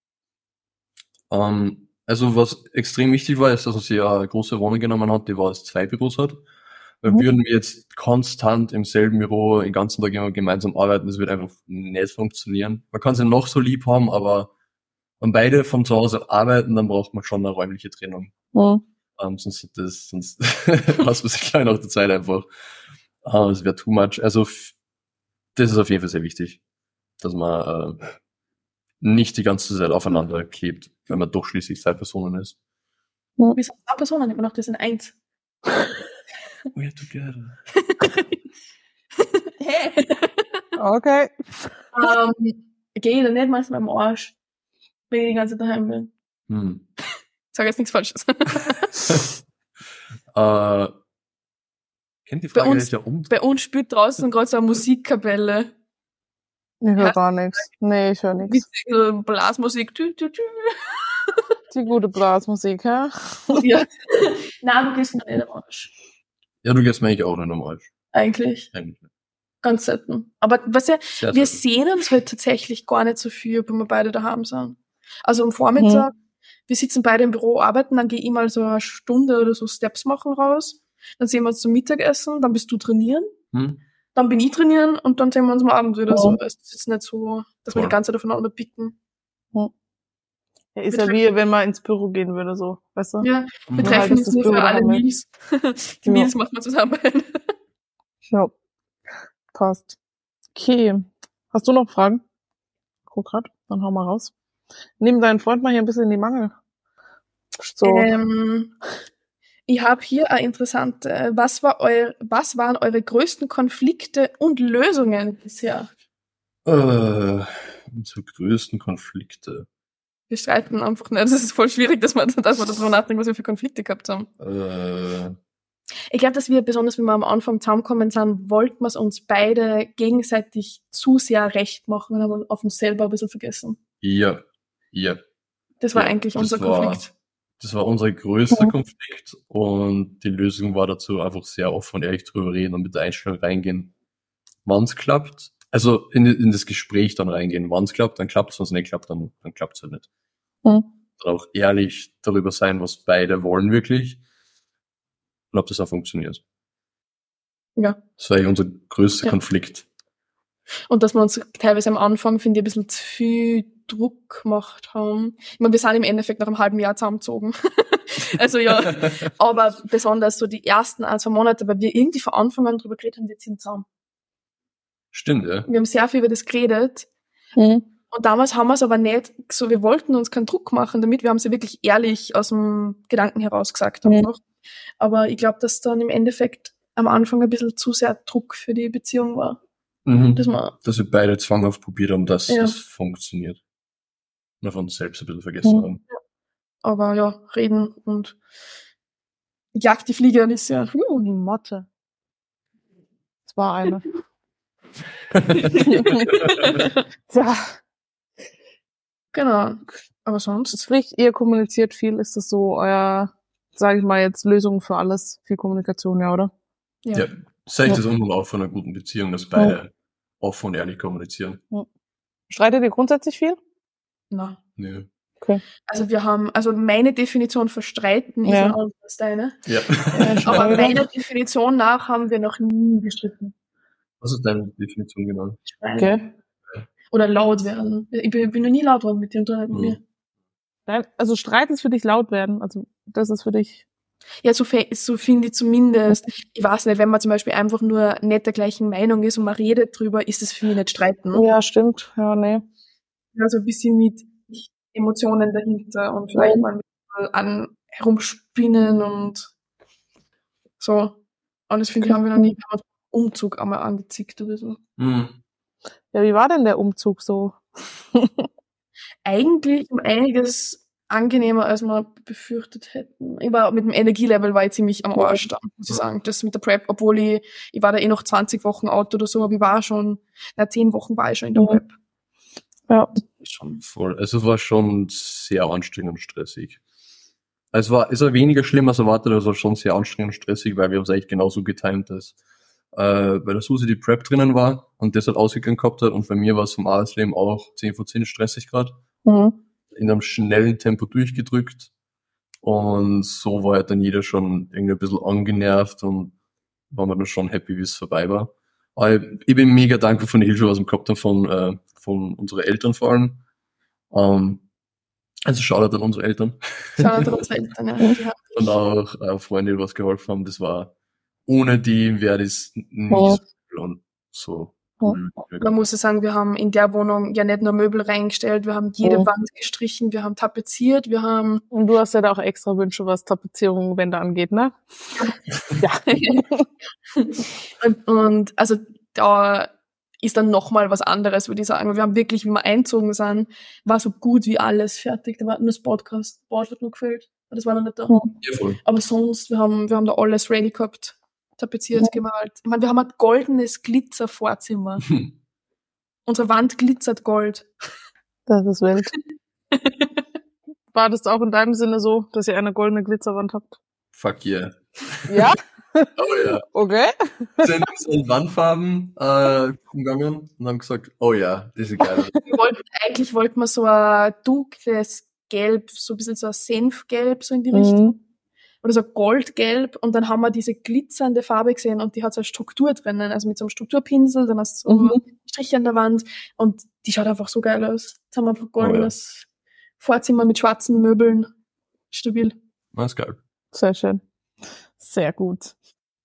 Ähm, also was extrem wichtig war, ist, dass man sich eine große Wohnung genommen hat, die war als zwei Büros hat. Weil Mhm. würden wir jetzt konstant im selben Büro den ganzen Tag immer gemeinsam arbeiten, das wird einfach nicht funktionieren. Man kann sie noch so lieb haben, aber wenn beide von zu Hause arbeiten, dann braucht man schon eine räumliche Trennung. Mhm. Ähm, sonst ist das, sonst lässt man sich gleich nach der Zeit einfach. Äh, es wäre too much. Also das ist auf jeden Fall sehr wichtig, dass man äh, nicht die ganze Zeit aufeinander klebt, wenn man doch schließlich zwei Personen ist. Wir sind zwei Personen, immer noch, das sind eins. We're together. Hä? Okay. ähm, geh da nicht manchmal am Arsch, wenn ich die ganze Zeit daheim bin. Hm. Sag jetzt nichts Falsches. Äh, kennt die Bei Frage uns- nicht ja um? Bei uns spielt draußen gerade so eine Musikkapelle. Ich höre Ja. gar nichts. Nee, ich höre nichts. So Blasmusik. Tü, tü, tü. Die gute Blasmusik, hä? Ja. Nein, du gehst mir nicht am Arsch. Ja, du gehst mir eigentlich auch nicht am Arsch. Eigentlich. Eigentlich nicht. Ganz selten. Aber was ja, Sehr wir selten. sehen uns halt tatsächlich gar nicht so viel, wenn wir beide daheim sind. Also am Vormittag, wir sitzen beide im Büro, arbeiten, dann gehe ich mal so eine Stunde oder so Steps machen raus. Dann sehen wir uns zum Mittagessen, dann bist du trainieren, Hm? dann bin ich trainieren und dann sehen wir uns am Abend wieder Ja. so. Es ist jetzt nicht so, dass wir Voll. die ganze Zeit aufeinander picken. Ja, ist ja wie, wenn man ins Büro gehen würde, so, weißt du? Ja, wir Hm. Ja, treffen das uns nur für Büro alle ja. Meals. die Ja. Meals machen wir zusammen. Ja. Passt. Okay. Hast du noch Fragen? Guck grad, dann hau mal raus. Nimm deinen Freund mal hier ein bisschen in die Mangel. So. Ähm, ich habe hier eine interessante. Was, war was waren eure größten Konflikte und Lösungen bisher? Äh, unsere größten Konflikte. Wir streiten einfach nicht. Das ist voll schwierig, dass man, dass man darüber nachdenkt, was wir für Konflikte gehabt haben. Äh, Ich glaube, dass wir, besonders wenn wir am Anfang zusammengekommen sind, wollten wir es uns beide gegenseitig zu sehr recht machen und haben auf uns selber ein bisschen vergessen. ja, ja. Das war Ja, eigentlich das unser war- Konflikt. Das war unser größter Mhm. Konflikt und die Lösung war dazu einfach sehr offen und ehrlich drüber reden und mit der Einstellung reingehen, wann es klappt. Also in, in das Gespräch dann reingehen, wann es klappt, dann klappt es, wenn es nicht klappt, dann, dann klappt es halt nicht. Mhm. Dann auch ehrlich darüber sein, was beide wollen wirklich und ob das auch funktioniert. Ja. Das war eigentlich unser größter Ja. Konflikt. Und dass wir uns teilweise am Anfang, finde ich, ein bisschen zu viel Druck gemacht haben. Ich meine, wir sind im Endeffekt nach einem halben Jahr zusammengezogen. also ja, aber besonders so die ersten ein, zwei Monate, weil wir irgendwie von Anfang an drüber geredet haben, wir ziehen zusammen. Stimmt, ja. Wir haben sehr viel über das geredet. Mhm. Und damals haben wir es aber nicht so, wir wollten uns keinen Druck machen damit, wir haben es ja wirklich ehrlich aus dem Gedanken heraus gesagt Mhm. Aber ich glaube, dass dann im Endeffekt am Anfang ein bisschen zu sehr Druck für die Beziehung war. Mhm. Dass man, Dass wir beide zwanghaft probiert haben, dass Ja. das funktioniert. Und uns selbst ein bisschen vergessen Mhm. haben. aber ja, reden und jagt die Flieger ist ja. Uh, die Motte. Das war eine. Tja, genau. Aber sonst. sprich, ihr kommuniziert viel, ist das so euer, sage ich mal jetzt, Lösung für alles, viel Kommunikation, ja, oder? Ja. Ja. Das ist eigentlich das auch von einer guten Beziehung, dass beide offen und ehrlich kommunizieren. Streitet ihr grundsätzlich viel? Na. Nö. Also wir haben, also meine Definition für Streiten ist Ja. anders als deine. Ja. Aber meiner Definition nach haben wir noch nie gestritten. Was ist deine Definition genau? Okay. Oder laut werden. Ich bin, bin noch nie laut worden mit dem mit Mhm. mir. Nein, also streiten ist für dich laut werden. Also das ist für dich Ja, so, so finde ich zumindest. Ich weiß nicht, wenn man zum Beispiel einfach nur nicht der gleichen Meinung ist und man redet drüber, ist es für mich nicht streiten. Ja, stimmt. Ja, nee. Also ein bisschen mit Emotionen dahinter und vielleicht mal mit an herumspinnen und so. Und das finde ich, haben wir noch nie beim Umzug einmal angezickt oder so. Hm. Ja, wie war denn der Umzug so? Eigentlich um einiges angenehmer, als wir befürchtet hätten. Ich war mit dem Energielevel war ich ziemlich am Arsch da, muss ich sagen. Das mit der Prep, obwohl ich, ich war da eh noch 20 Wochen out oder so, aber ich war schon, na, 10 Wochen war ich schon in der Ja. Prep. Ja. Schon voll. Also es war schon sehr anstrengend und stressig. Es war, es war weniger schlimm als erwartet, aber es war schon sehr anstrengend und stressig, weil wir uns eigentlich genauso getimt, dass äh, bei der Susi die Prep drinnen war und das halt ausgegangen gehabt hat und bei mir war es vom Arbeitsleben auch 10 von 10 stressig gerade. Mhm. In einem schnellen Tempo durchgedrückt. Und so war halt dann jeder schon irgendwie ein bisschen angenervt und war man dann schon happy, wie es vorbei war. Aber ich, ich bin mega dankbar von der Hilfe, was wir gehabt haben, von, äh, von unseren Eltern vor allem. Ähm, also Shoutout an unsere Eltern. Schau an unsere Eltern, ja. Und auch äh, Freunde, die was geholfen haben. Das war, ohne die wäre das nicht Ja. so und cool. Man muss ja sagen, wir haben in der Wohnung ja nicht nur Möbel reingestellt, wir haben jede Mhm. Wand gestrichen, wir haben tapeziert, wir haben Und du hast ja da auch extra Wünsche, was Tapezierung und Wände angeht, ne? Ja. und, und also da ist dann nochmal was anderes, würde ich sagen. Wir haben wirklich, wie wir einzogen sind, war so gut wie alles fertig. Da war nur das Podcast, Board wird nur gefällt. Das war noch nicht da. Mhm. Ja, voll. Aber sonst, wir haben, wir haben da alles ready gehabt. Tapeziert, gemalt. Ich meine, wir haben ein goldenes Glitzer-Vorzimmer. Unsere Wand glitzert Gold. Das ist wild. War das auch in deinem Sinne so, dass ihr eine goldene Glitzerwand habt? Fuck yeah. Ja? Oh ja. Okay. sind so in Wandfarben äh, umgegangen und haben gesagt, oh ja, das ist geil. Wir wollten, eigentlich wollten wir so ein dunkles Gelb, so ein bisschen so ein Senfgelb, so in die Richtung. Mhm. Oder so goldgelb. Und dann haben wir diese glitzernde Farbe gesehen und die hat so eine Struktur drinnen. Also mit so einem Strukturpinsel, dann hast du so Mhm. Striche an der Wand und die schaut einfach so geil aus. Jetzt haben wir einfach goldenes Vorzimmer mit schwarzen Möbeln. Stabil. Das ist geil. Sehr schön. Sehr gut.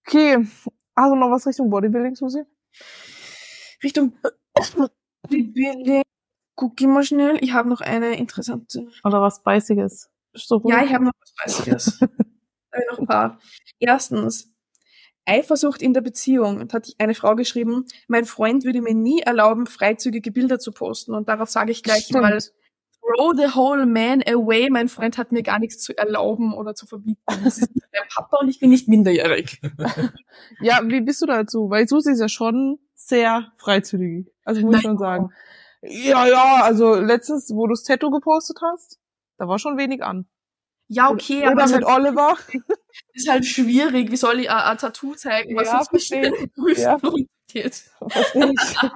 Okay. Also noch was Richtung Bodybuilding, Susi? Richtung Bodybuilding. Guck ich mal schnell. Ich habe noch eine interessante. Oder was Beißiges? Ja, ich habe noch was Weißiges. da ich noch ein paar. Erstens, Eifersucht in der Beziehung. Und hat eine Frau geschrieben, mein Freund würde mir nie erlauben, freizügige Bilder zu posten. Und darauf sage ich gleich Stimmt. mal, throw the whole man away. Mein Freund hat mir gar nichts zu erlauben oder zu verbieten. Das ist mein Papa und ich bin nicht minderjährig. Ja, wie bist du dazu? Weil Susi ist ja schon sehr freizügig. Also muss ich schon sagen. Ja, ja, also letztens, wo du das Tattoo gepostet hast, da war schon wenig an. Ja, okay, Oder aber mit halt, Oliver. ist halt schwierig. Wie soll ich ein, ein Tattoo zeigen, was Ja, den Brüsten Ja. ich.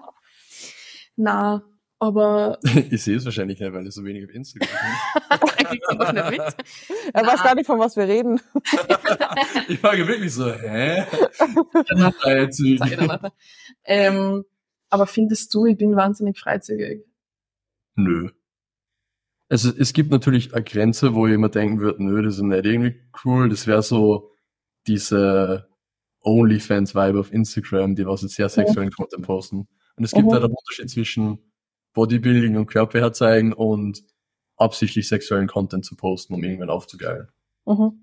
Na, aber ich sehe es wahrscheinlich nicht, weil ich so wenig auf Instagram er mit. Er weiß gar nicht, von was wir reden. bin. Ich war wirklich so, hä? Ähm, aber findest du, ich bin wahnsinnig freizügig? Nö. Also es gibt natürlich eine Grenze, wo immer denken würde, nö, das ist nicht irgendwie cool. Das wäre so diese OnlyFans-Vibe auf Instagram, die was jetzt sehr sexuellen Content posten. Und es gibt Mhm. halt einen Unterschied zwischen Bodybuilding und Körper herzeigen und absichtlich sexuellen Content zu posten, um irgendwann aufzugeilen. Mhm.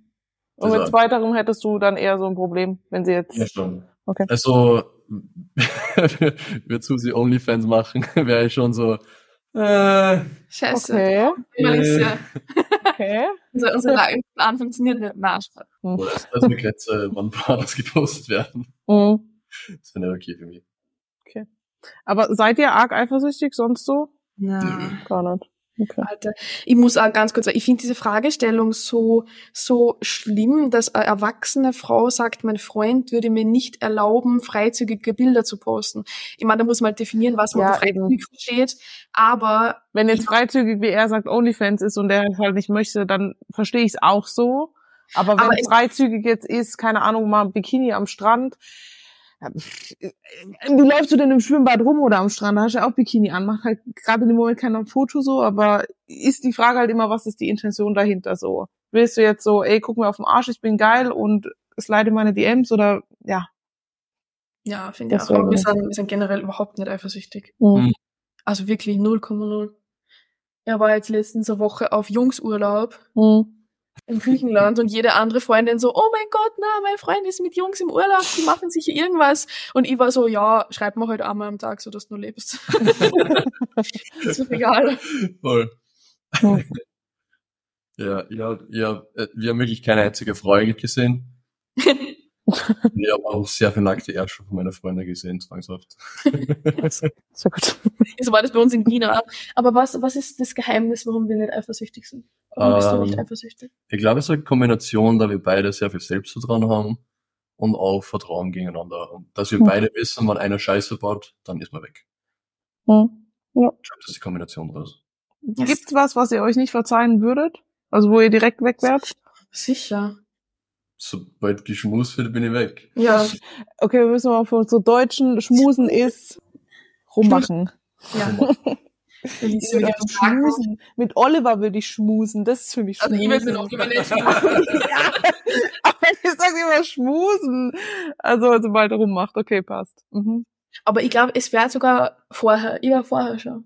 Und mit zweiterem hättest du dann eher so ein Problem, wenn sie jetzt. Ja, schon. Okay. Also, wird Susi OnlyFans machen, wäre ich schon so, äh, Scheiße. Okay. Alicia. Okay. Unser, unser Plan funktioniert nicht. Na, Spaß. oder ist das eine Grenze, wann Pornos gepostet werden? Mhm. Das wäre nicht okay für mich. Aber seid ihr arg eifersüchtig sonst so? Na. Gar nicht. Okay. Alter, ich muss auch ganz kurz sagen, ich finde diese Fragestellung so, so schlimm, dass eine erwachsene Frau sagt, mein Freund würde mir nicht erlauben, freizügige Bilder zu posten. Ich meine, da muss man halt definieren, was man Ja, freizügig versteht, aber Wenn jetzt freizügig, wie er sagt, Onlyfans ist und es halt nicht möchte, dann verstehe ich es auch so. Aber wenn Aber freizügig jetzt ist, keine Ahnung, mal ein Bikini am Strand, wie läufst du denn im Schwimmbad rum oder am Strand? Da hast du ja auch Bikini an. Macht halt gerade in dem Moment keiner Foto so, aber ist die Frage halt immer, was ist die Intention dahinter so? Willst du jetzt so, ey, guck mir auf den Arsch, ich bin geil und slide in meine DMs oder ja. Ja, finde ich Das auch. wir sind, wir sind generell überhaupt nicht eifersüchtig. Mhm. Also wirklich 0,0. Er war jetzt letztens eine Woche auf Jungsurlaub Mhm. In Griechenland und jede andere Freundin so, oh mein Gott, na, mein Freund ist mit Jungs im Urlaub, die machen sicher irgendwas. Und ich war so, ja, schreib mir halt einmal am Tag, so dass du nur lebst. ist mir egal. Voll. Ja, ja, ja, äh, wir haben wirklich keine einzige eigentlich gesehen. Wir haben auch sehr viel nackte Ärsche von meiner Freundin gesehen, zwangshaft. Sehr gut. So war das bei uns in China. Aber was, was ist das Geheimnis, warum wir nicht eifersüchtig sind? Warum bist du nicht Ähm, eifersüchtig? Ich glaube, es ist eine Kombination, da wir beide sehr viel Selbstvertrauen haben und auch Vertrauen gegeneinander. Und dass wir Mhm. beide wissen, wenn einer Scheiße baut, dann ist man weg. Mhm. Ich glaube, das ist die Kombination draus. Gibt's was, was ihr euch nicht verzeihen würdet? Also wo ihr direkt weg wärt? Sicher. Sobald geschmust wird, bin ich weg. Ja, Okay, wir müssen mal von so deutschen Schmusen ist rummachen. ja. Wir gehen sagen, schmusen. Mit Oliver will ich schmusen. Das ist für mich Also ich will mit schmusen. Oliver nicht ja, aber ich sag immer schmusen. Also sobald er rummacht, okay, passt. Mhm. Aber ich glaube, es wäre sogar vorher. Ich war vorher schon.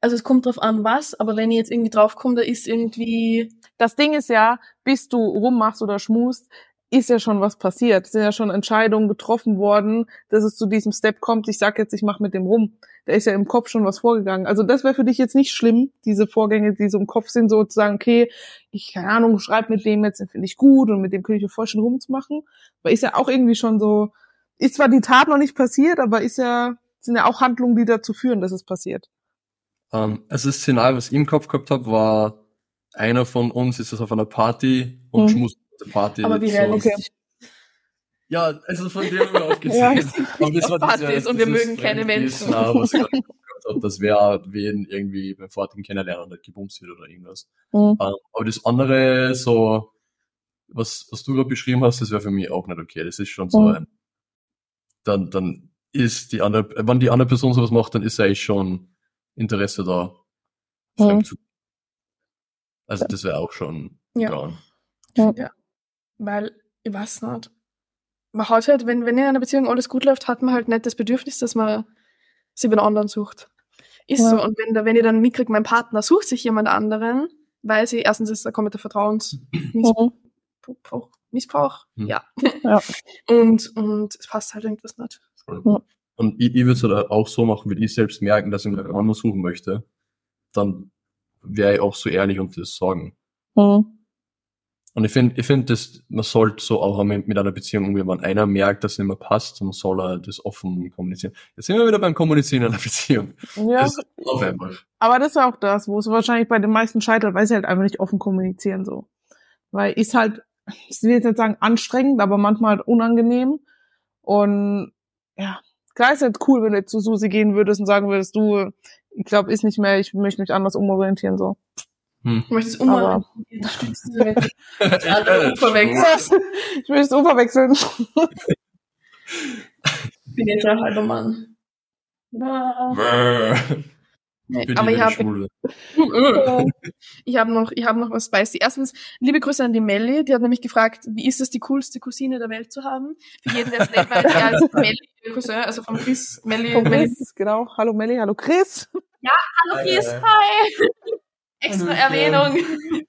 Also es kommt drauf an, was, aber wenn ich jetzt irgendwie draufkomme, da ist irgendwie. Das Ding ist ja, bis du rummachst oder schmust, ist ja schon was passiert. Es sind ja schon Entscheidungen getroffen worden, dass es zu diesem Step kommt. Ich sag jetzt, ich mach mit dem rum. Da ist ja im Kopf schon was vorgegangen. Also das wäre für dich jetzt nicht schlimm, diese Vorgänge, die so im Kopf sind, so zu sagen, okay, ich, keine Ahnung, schreib mit dem jetzt, den finde ich gut und mit dem könnte ich mir vorstellen, rumzumachen. Aber ist ja auch irgendwie schon so, ist zwar die Tat noch nicht passiert, aber ist ja, sind ja auch Handlungen, die dazu führen, dass es passiert. Ähm, also das Szenario, was ich im Kopf gehabt habe, war, einer von uns ist das auf einer Party und Mhm. schmust auf der Party. Aber wie so. realistisch. Ja, also von dem haben wir auch Ja. gesehen. Aber das war Partys dieses- und wir mögen keine Menschen. Was ich habe. Das wäre, wen irgendwie beim Fortgehen kennenlernen oder gebumst wird oder irgendwas. Mhm. Ähm, Aber das andere, so, was, was du gerade beschrieben hast, das wäre für mich auch nicht okay. Das ist schon so Mhm. ein, dann, dann ist die andere, wenn die andere Person sowas macht, dann ist eigentlich schon Interesse da, Mhm. zu. Also das wäre auch schon, Ja. ja. Weil, ich weiß nicht. Man hat halt, wenn, wenn in einer Beziehung alles gut läuft, hat man halt nicht das Bedürfnis, dass man sich einen anderen sucht. Ist Ja. so. Und wenn, wenn ich dann mitkriege, mein Partner sucht sich jemand anderen, weil sie, erstens ist da kommt der Vertrauensmissbrauch. Mhm. Missbrauch, Mhm. ja. Ja. Und, und es passt halt irgendwas nicht. Voll. Und ich, ich würde es halt auch so machen, wenn ich selbst merken, dass ich mir anderen suchen möchte, dann wäre ich auch so ehrlich und das sagen. Mhm. Und ich finde, ich finde, dass man sollte so auch mit, mit einer Beziehung umgehen, wenn einer merkt, dass es nicht mehr passt, dann soll er das offen kommunizieren. Jetzt sind wir wieder beim Kommunizieren in einer Beziehung. Ja, Das auf einmal. aber das ist auch das, wo es wahrscheinlich bei den meisten scheitert, weil sie halt einfach nicht offen kommunizieren so. Weil ist halt, ich will jetzt nicht sagen anstrengend, aber manchmal halt unangenehm. Und ja, klar ist halt cool, wenn du jetzt zu Susi gehen würdest und sagen würdest, du, ich glaube, ist nicht mehr, ich möchte mich anders umorientieren so. Hm. Du möchtest Aber- umwandeln. andere verwechseln. ich möchte es umverwechseln. Ich bin jetzt ein halber Mann. Nee, aber ich habe ich habe noch, ich habe noch was spicy. Erstens, liebe Grüße an die Melli, die hat nämlich gefragt, wie ist es, die coolste Cousine der Welt zu haben? Für jeden, der es nicht weiß, ja, als Melli, Cousin, also vom Chris, Melli, Von Melli. Chris, genau. Hallo Melli, hallo Chris. Hallo Chris, Äh. hi! Extra. Erwähnung.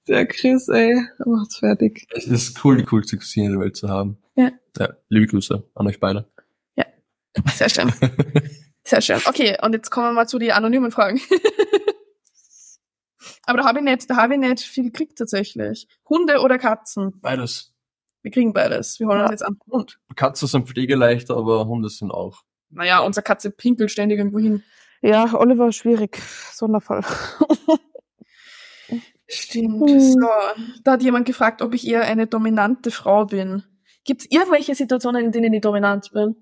Der Chris, ey, macht's fertig. Es ist cool, die coolste Cousine der Welt zu haben. Ja. ja liebe Grüße an euch beide. Sehr schön. Sehr schön. Okay, und jetzt kommen wir mal zu den anonymen Fragen. Aber da habe ich nicht, da habe ich nicht viel gekriegt tatsächlich. Hunde oder Katzen? Beides. Wir kriegen beides. Wir holen Ja. uns jetzt an den Hund. Katzen sind pflegeleichter, aber Hunde sind auch. Naja, unsere Katze pinkelt ständig irgendwo hin. Ja, Oliver, schwierig. Sonderfall. Stimmt. Hm. So, da hat jemand gefragt, ob ich eher eine dominante Frau bin. Gibt es irgendwelche Situationen, in denen ich dominant bin?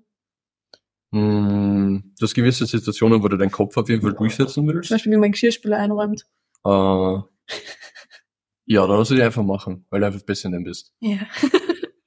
Hm, du hast gewisse Situationen, wo du deinen Kopf auf jeden Fall durchsetzen willst. Zum Beispiel, wie mein Geschirrspüler einräumt. Äh, ja, dann musst du die einfach machen, weil du einfach besser in dem bist. Ja.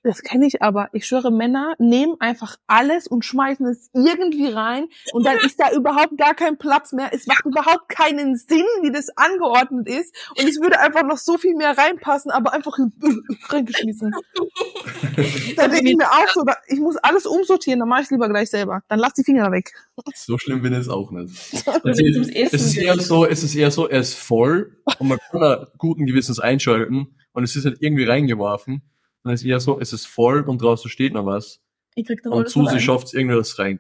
Das kenne ich aber. Ich schwöre, Männer nehmen einfach alles und schmeißen es irgendwie rein und dann ist da überhaupt gar kein Platz mehr. Es macht überhaupt keinen Sinn, wie das angeordnet ist und es würde einfach noch so viel mehr reinpassen, aber einfach reingeschmissen. dann denke ich mir auch so, da- ich muss alles umsortieren, dann mache ich es lieber gleich selber. Dann lass die Finger weg. So schlimm bin ich es auch nicht. Es ist eher so, es ist eher so, er ist voll und man kann da guten Gewissens einschalten und es ist halt irgendwie reingeworfen. Es ist eher so, es ist voll und draußen steht noch was. Ich krieg dann Und Susi schafft es irgendwie, dass es rein.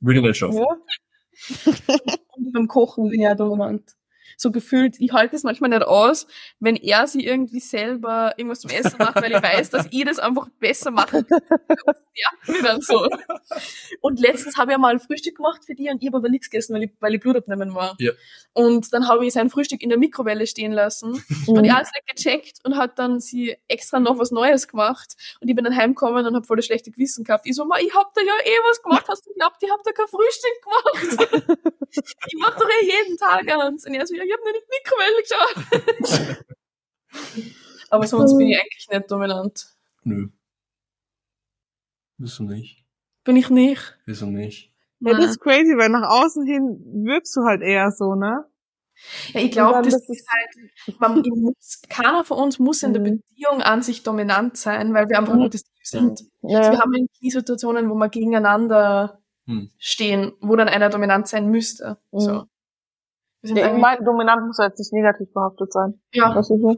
Würde ich nicht schaffen. Ja? Und beim Kochen bin ich ja dominant. So gefühlt, ich halte es manchmal nicht aus, wenn er sich irgendwie selber irgendwas zum Essen macht, weil ich weiß, dass ich das einfach besser mache. Ja, dann so. Und letztens habe ich mal ein Frühstück gemacht für die und ich habe aber nichts gegessen, weil ich, weil ich Blut abnehmen war. Ja. Und dann habe ich sein Frühstück in der Mikrowelle stehen lassen und er hat es nicht gecheckt und hat dann sie extra noch was Neues gemacht. Und ich bin dann heimgekommen und habe voll das schlechte Gewissen gehabt. Ich so, Ma, ich hab da ja eh was gemacht. Hast du geglaubt, ich hab da kein Frühstück gemacht? ich mach doch eh jeden Tag eins. Und er so, ja, ich hab nur in die Mikrowelle geschaut. Aber sonst bin ich eigentlich nicht dominant. Nö. Wieso nicht? Bin ich nicht. Wieso nicht? Ja, das ist crazy, weil nach außen hin wirkst du halt eher so, ne? Ja, ich glaube, das, das ist halt, man, muss, keiner von uns muss in der Mhm. Beziehung an sich dominant sein, weil wir einfach Mhm. nur das Team sind. Ja. Also wir haben in Situationen, wo wir gegeneinander Hm. stehen, wo dann einer dominant sein müsste. Mhm. So. Wir sind Ja, meine, dominant muss jetzt nicht negativ behaftet sein. ja, Weißt du so?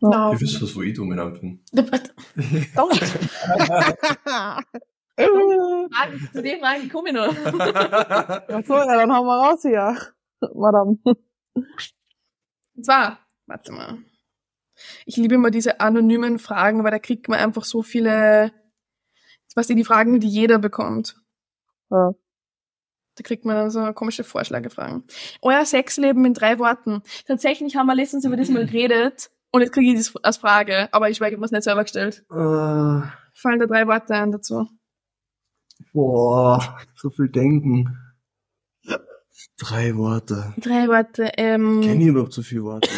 genau. Ihr wisst was, wo ich dominant bin. Zu den Fragen komme ich noch. Ach so, ja, dann hauen wir raus hier. Madame. Und zwar, warte mal. Ich liebe immer diese anonymen Fragen, weil da kriegt man einfach so viele, was die Fragen, die jeder bekommt. Ja. Da kriegt man dann so komische Vorschlagefragen. Euer Sexleben in drei Worten. Tatsächlich haben wir letztens über das mal geredet und jetzt kriege ich das als Frage, aber ich weiß, ich habe mir es nicht selber gestellt. Äh, Fallen da drei Worte ein dazu? boah, so viel denken. Drei Worte. Drei Worte, ähm, Kenn ich überhaupt so viele Worte?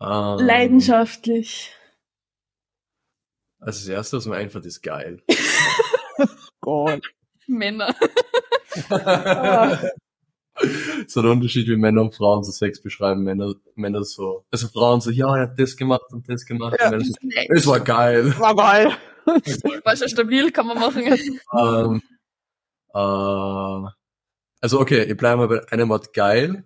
ähm, leidenschaftlich. Also das erste, was mir einfällt, ist geil. Gott. Männer. so der Unterschied, wie Männer und Frauen so Sex beschreiben. Männer, Männer so, also Frauen so, ja, er hat das gemacht und das gemacht. Ja. Und so, es war geil. War geil. War schon stabil, kann man machen. ähm, äh, also okay, ich bleibe mal bei einem Wort geil.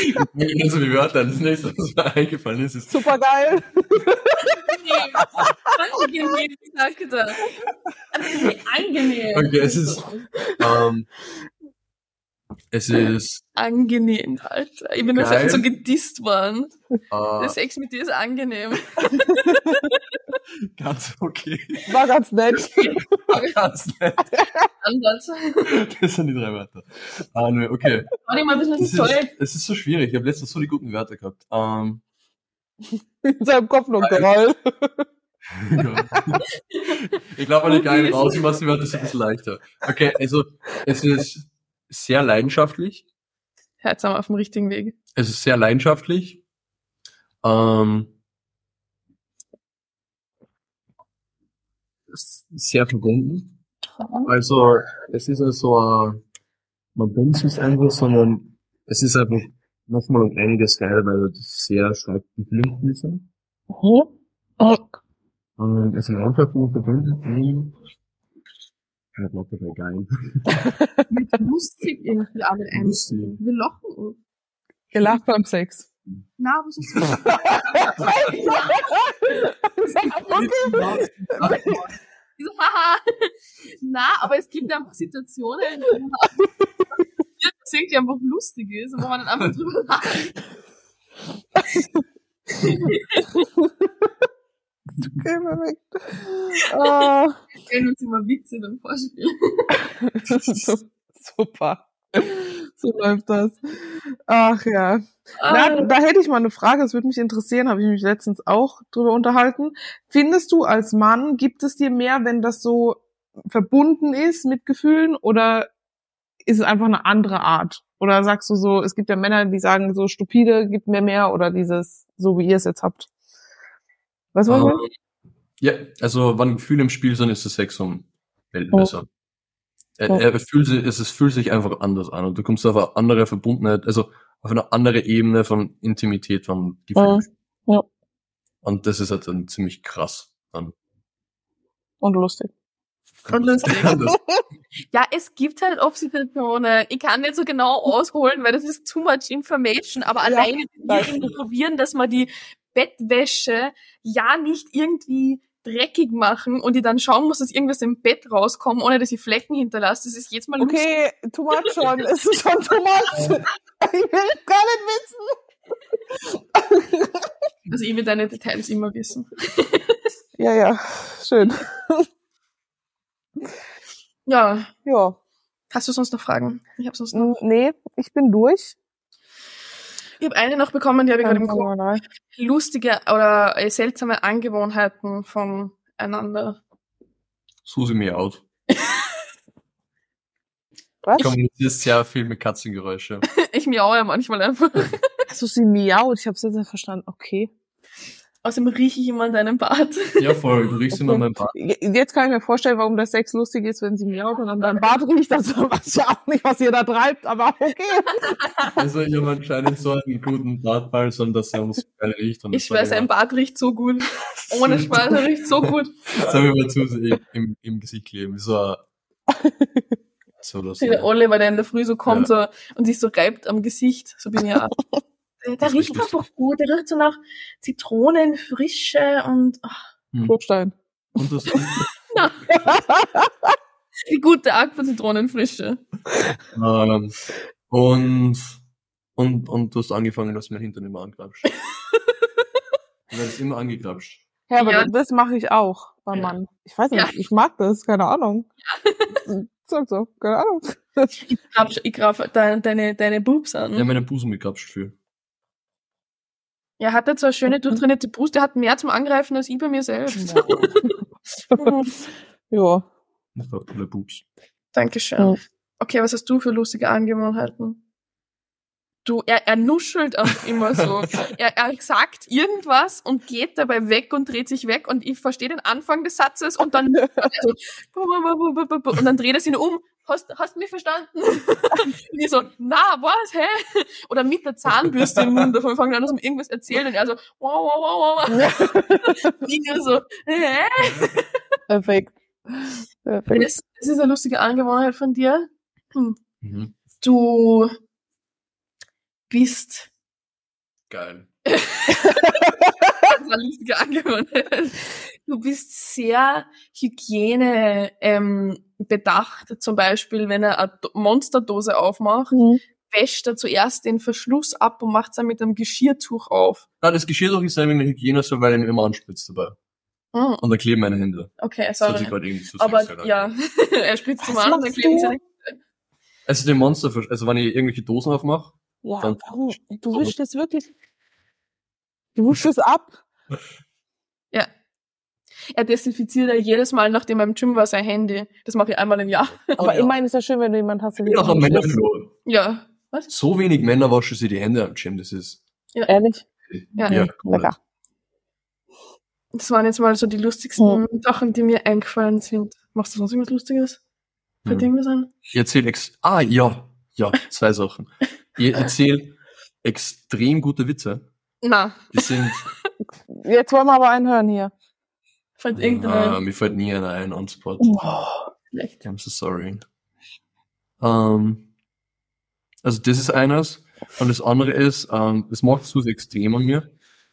Ich denke nicht so die Wörter, das nächste, was mir eingefallen ist, ist Super geil. angenehm. Er. Also, Angenehm. Okay, es ist- ähm, es ist Angenehm, Alter. Ich bin Geil. so gedisst worden. Der äh, Sex mit dir ist angenehm. ganz okay. War ganz nett. ganz nett. Anders. Das sind die drei Wörter. Ah, nö, okay. War ich mal ein bisschen Es zu ist, toll. es ist so schwierig. Ich habe letztens so die guten Wörter gehabt. Ähm, In seinem Kopf noch ja. ich glaube, wenn ich geil rausmache, wird es ein bisschen leichter. Okay, also es ist sehr leidenschaftlich. Wir auf dem richtigen Weg. Es ist sehr leidenschaftlich. Ähm, es sehr verbunden. Also es ist nicht so ein, man bindet sich einfach, sondern es ist einfach nochmal um einiges geiler, weil das sehr stark gefilmt ist. Mhm. Oh. Es ist einfach nur verbunden. Ja, ich glaube, wäre geil. Mit lustig irgendwie auch mit ein. Lustig. Wir lachen. Gelacht beim Sex. Na, aber so ist so, haha. Na, aber es gibt einfach Situationen, wo man das irgendwie einfach lustig ist und wo man dann einfach drüber lacht. Okay, perfekt. Ah, Wir kennen uns immer Witze beim Vorspiel. Super. So läuft das. Ach ja. Ah. Na, da hätte ich mal eine Frage, das würde mich interessieren, habe ich mich letztens auch drüber unterhalten. Findest du als Mann, gibt es dir mehr, wenn das so verbunden ist mit Gefühlen oder ist es einfach eine andere Art? Oder sagst du so, es gibt ja Männer, die sagen, so stupide gibt mir mehr oder dieses, so wie ihr es jetzt habt? Was wollen wir? Ähm, ja, also wenn Gefühle im Spiel sind, ist der Sex um Welten Oh. besser. Er, Oh. er fühlt sich, es, es fühlt sich einfach anders an und du kommst auf eine andere Verbundenheit, also auf eine andere Ebene von Intimität, von Gefühlen. Mhm. Ja. Und das ist halt dann ziemlich krass. Dann. Und lustig. Und lustig. Das- Ja, es gibt halt Obsessionen. Ich kann nicht so genau ausholen, weil das ist too much information, aber Ja, alleine wir irgendwie probieren, dass wir die Bettwäsche ja nicht irgendwie dreckig machen und ich dann schauen muss, dass irgendwas im Bett rauskommt, ohne dass ich Flecken hinterlasse. Das ist jetzt mal lustig. Okay, too much schon. Es ist schon too much. Ich will gar nicht wissen. Also ich will deine Details immer wissen. Ja, ja, schön. Ja, Ja, hast du sonst noch Fragen? Ich habe sonst noch. Nee, ich bin durch. Ich habe eine noch bekommen, die habe ich gerade im Kopf. Lustige oder äh, seltsame Angewohnheiten voneinander. Susi me out. Was? Kommunizierst sehr viel mit Katzengeräusche. Ich miaue ja manchmal einfach. Sie miaut? Ich hab's jetzt nicht verstanden. Okay. Außerdem rieche ich immer an deinem Bart. Ja, voll. Du riechst immer Okay. mein Bart. Je- Jetzt kann ich mir vorstellen, warum das Sex lustig ist, wenn sie miaut und an deinem Bart riecht. Das weiß ja auch nicht, was ihr da treibt, aber okay. Also ich habe anscheinend so einen guten Bartball, sondern dass er uns geil riecht. Und Ich das schwör, sein Bart riecht so gut. Ohne Spaß, er riecht so gut. Jetzt haben wir mal zu im, im, Gesicht kleben. So, ein- so oder so. Wie der Oliver, der in der Früh so kommt so, und sich so reibt am Gesicht. So bin ich auch. Der, der riecht richtig. einfach gut. Der riecht so nach Zitronenfrische und ach, Klostein. Und das, die gute Art von Zitronenfrische. ähm, und, und, und du hast angefangen, dass du mein Hintern immer angrabst. Du wirst immer angegrapscht. Ja, aber Ja. das mache ich auch beim Ja. Mann. Ich weiß nicht, Ja. ich mag das, keine Ahnung. Sag so, keine Ahnung. Ich grab, ich grab deine, deine, deine Boobs an. Ja, meine Busen gegrapscht viel. Er hat jetzt so eine schöne durchtrainierte Brust. Er hat mehr zum Angreifen als ich bei mir selbst. ja. Das war coole Boobs. Dankeschön. Ja. Okay, was hast du für lustige Angewohnheiten? Du, er, er nuschelt auch immer so. er, er sagt irgendwas und geht dabei weg und dreht sich weg und ich verstehe den Anfang des Satzes und dann und dann dreht er sich um. Hast, hast du mich verstanden? und ich so, na, was, hä? Oder mit der Zahnbürste im Mund, davon fangen an, dass man irgendwas erzählt und er so, wow, wow, wow, wow. Und ich so, hä? Perfekt. Perfekt. Das, das ist eine lustige Angewohnheit von dir. Hm. Mhm. Du bist Geil. lustige Angewohnheit. Du bist sehr Hygiene ähm, bedacht. Zum Beispiel, wenn er eine Do- Monsterdose aufmacht, Mhm. wäscht er zuerst den Verschluss ab und macht es dann mit einem Geschirrtuch auf. Ah, das Geschirrtuch ist eine Hygiene, so weil er ihn immer anspritzt dabei. Hm, Und dann kleben meine Hände. okay, Das hat sich sorry. irgendwie zu Aber sexuell ja, er spritzt zum an und dann du? seine Also den Monster, also wenn ich irgendwelche Dosen aufmache, Ja, Dann- warum? Du wischst das wirklich. Du wischst es ab. Er desinfiziert ja jedes Mal, nachdem er im Gym war, sein Handy. Das mache ich einmal im Jahr. Aber ja. immerhin ist ja schön, wenn du jemanden hast, der ich bin auch ein wirklich Männer wischst. Ja. Was? So wenig Männer waschen sich die Hände am Gym, das ist. Ehrlich? Ja. ja Lecker. Das waren jetzt mal so die lustigsten Sachen, die mir eingefallen sind. Machst du sonst irgendwas Lustiges? Für Hm. Dinge sein? Ich erzähle ex ah ja, ja, zwei Sachen. Ich erzähle extrem gute Witze. Na, Die sind, Jetzt wollen wir aber einen hören hier. fand ah, irgendeiner mir fällt nie einer ein on spot. schlecht. I'm so sorry. Ähm, also das ist eines. Und das andere ist, ähm, das macht Susi extrem an mir,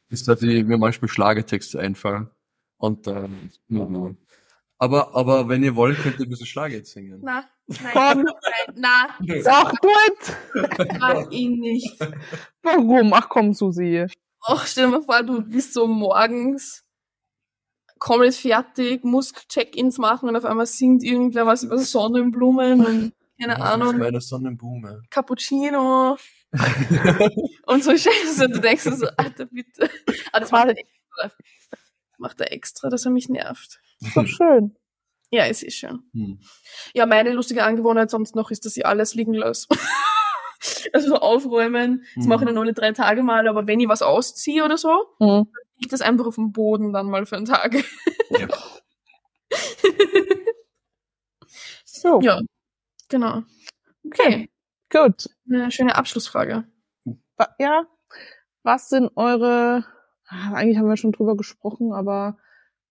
ist, dass ich mir manchmal Schlagertexte einfallen. Und ähm, mhm. aber, aber wenn ihr wollt, könnt ihr ein bisschen Schlager jetzt singen. Na, nein, Komm. nein, na, Ach, do it! mach ihn nicht. Warum? Ach komm, Susi. Ach, stell dir mal vor, du bist so morgens komplett fertig, musst Check-ins machen und auf einmal singt irgendwer was über Sonnenblumen und keine Das ist Ahnung, meine Sonnenblume. Cappuccino und so Scheiße. Und du denkst dir so, Alter, bitte. Aber das macht er extra. Macht er extra, dass er mich nervt. Ist doch schön. Ja, es ist schön. Hm. Ja, meine lustige Angewohnheit sonst noch ist, dass ich alles liegen lasse. also so aufräumen, das Mhm. mache ich dann alle drei Tage mal, aber wenn ich was ausziehe oder so, Mhm. liegt das einfach auf dem Boden dann mal für einen Tag. Ja. So, ja, genau. Okay, gut. eine schöne Abschlussfrage. Ja, was sind eure, ah, eigentlich haben wir schon drüber gesprochen, aber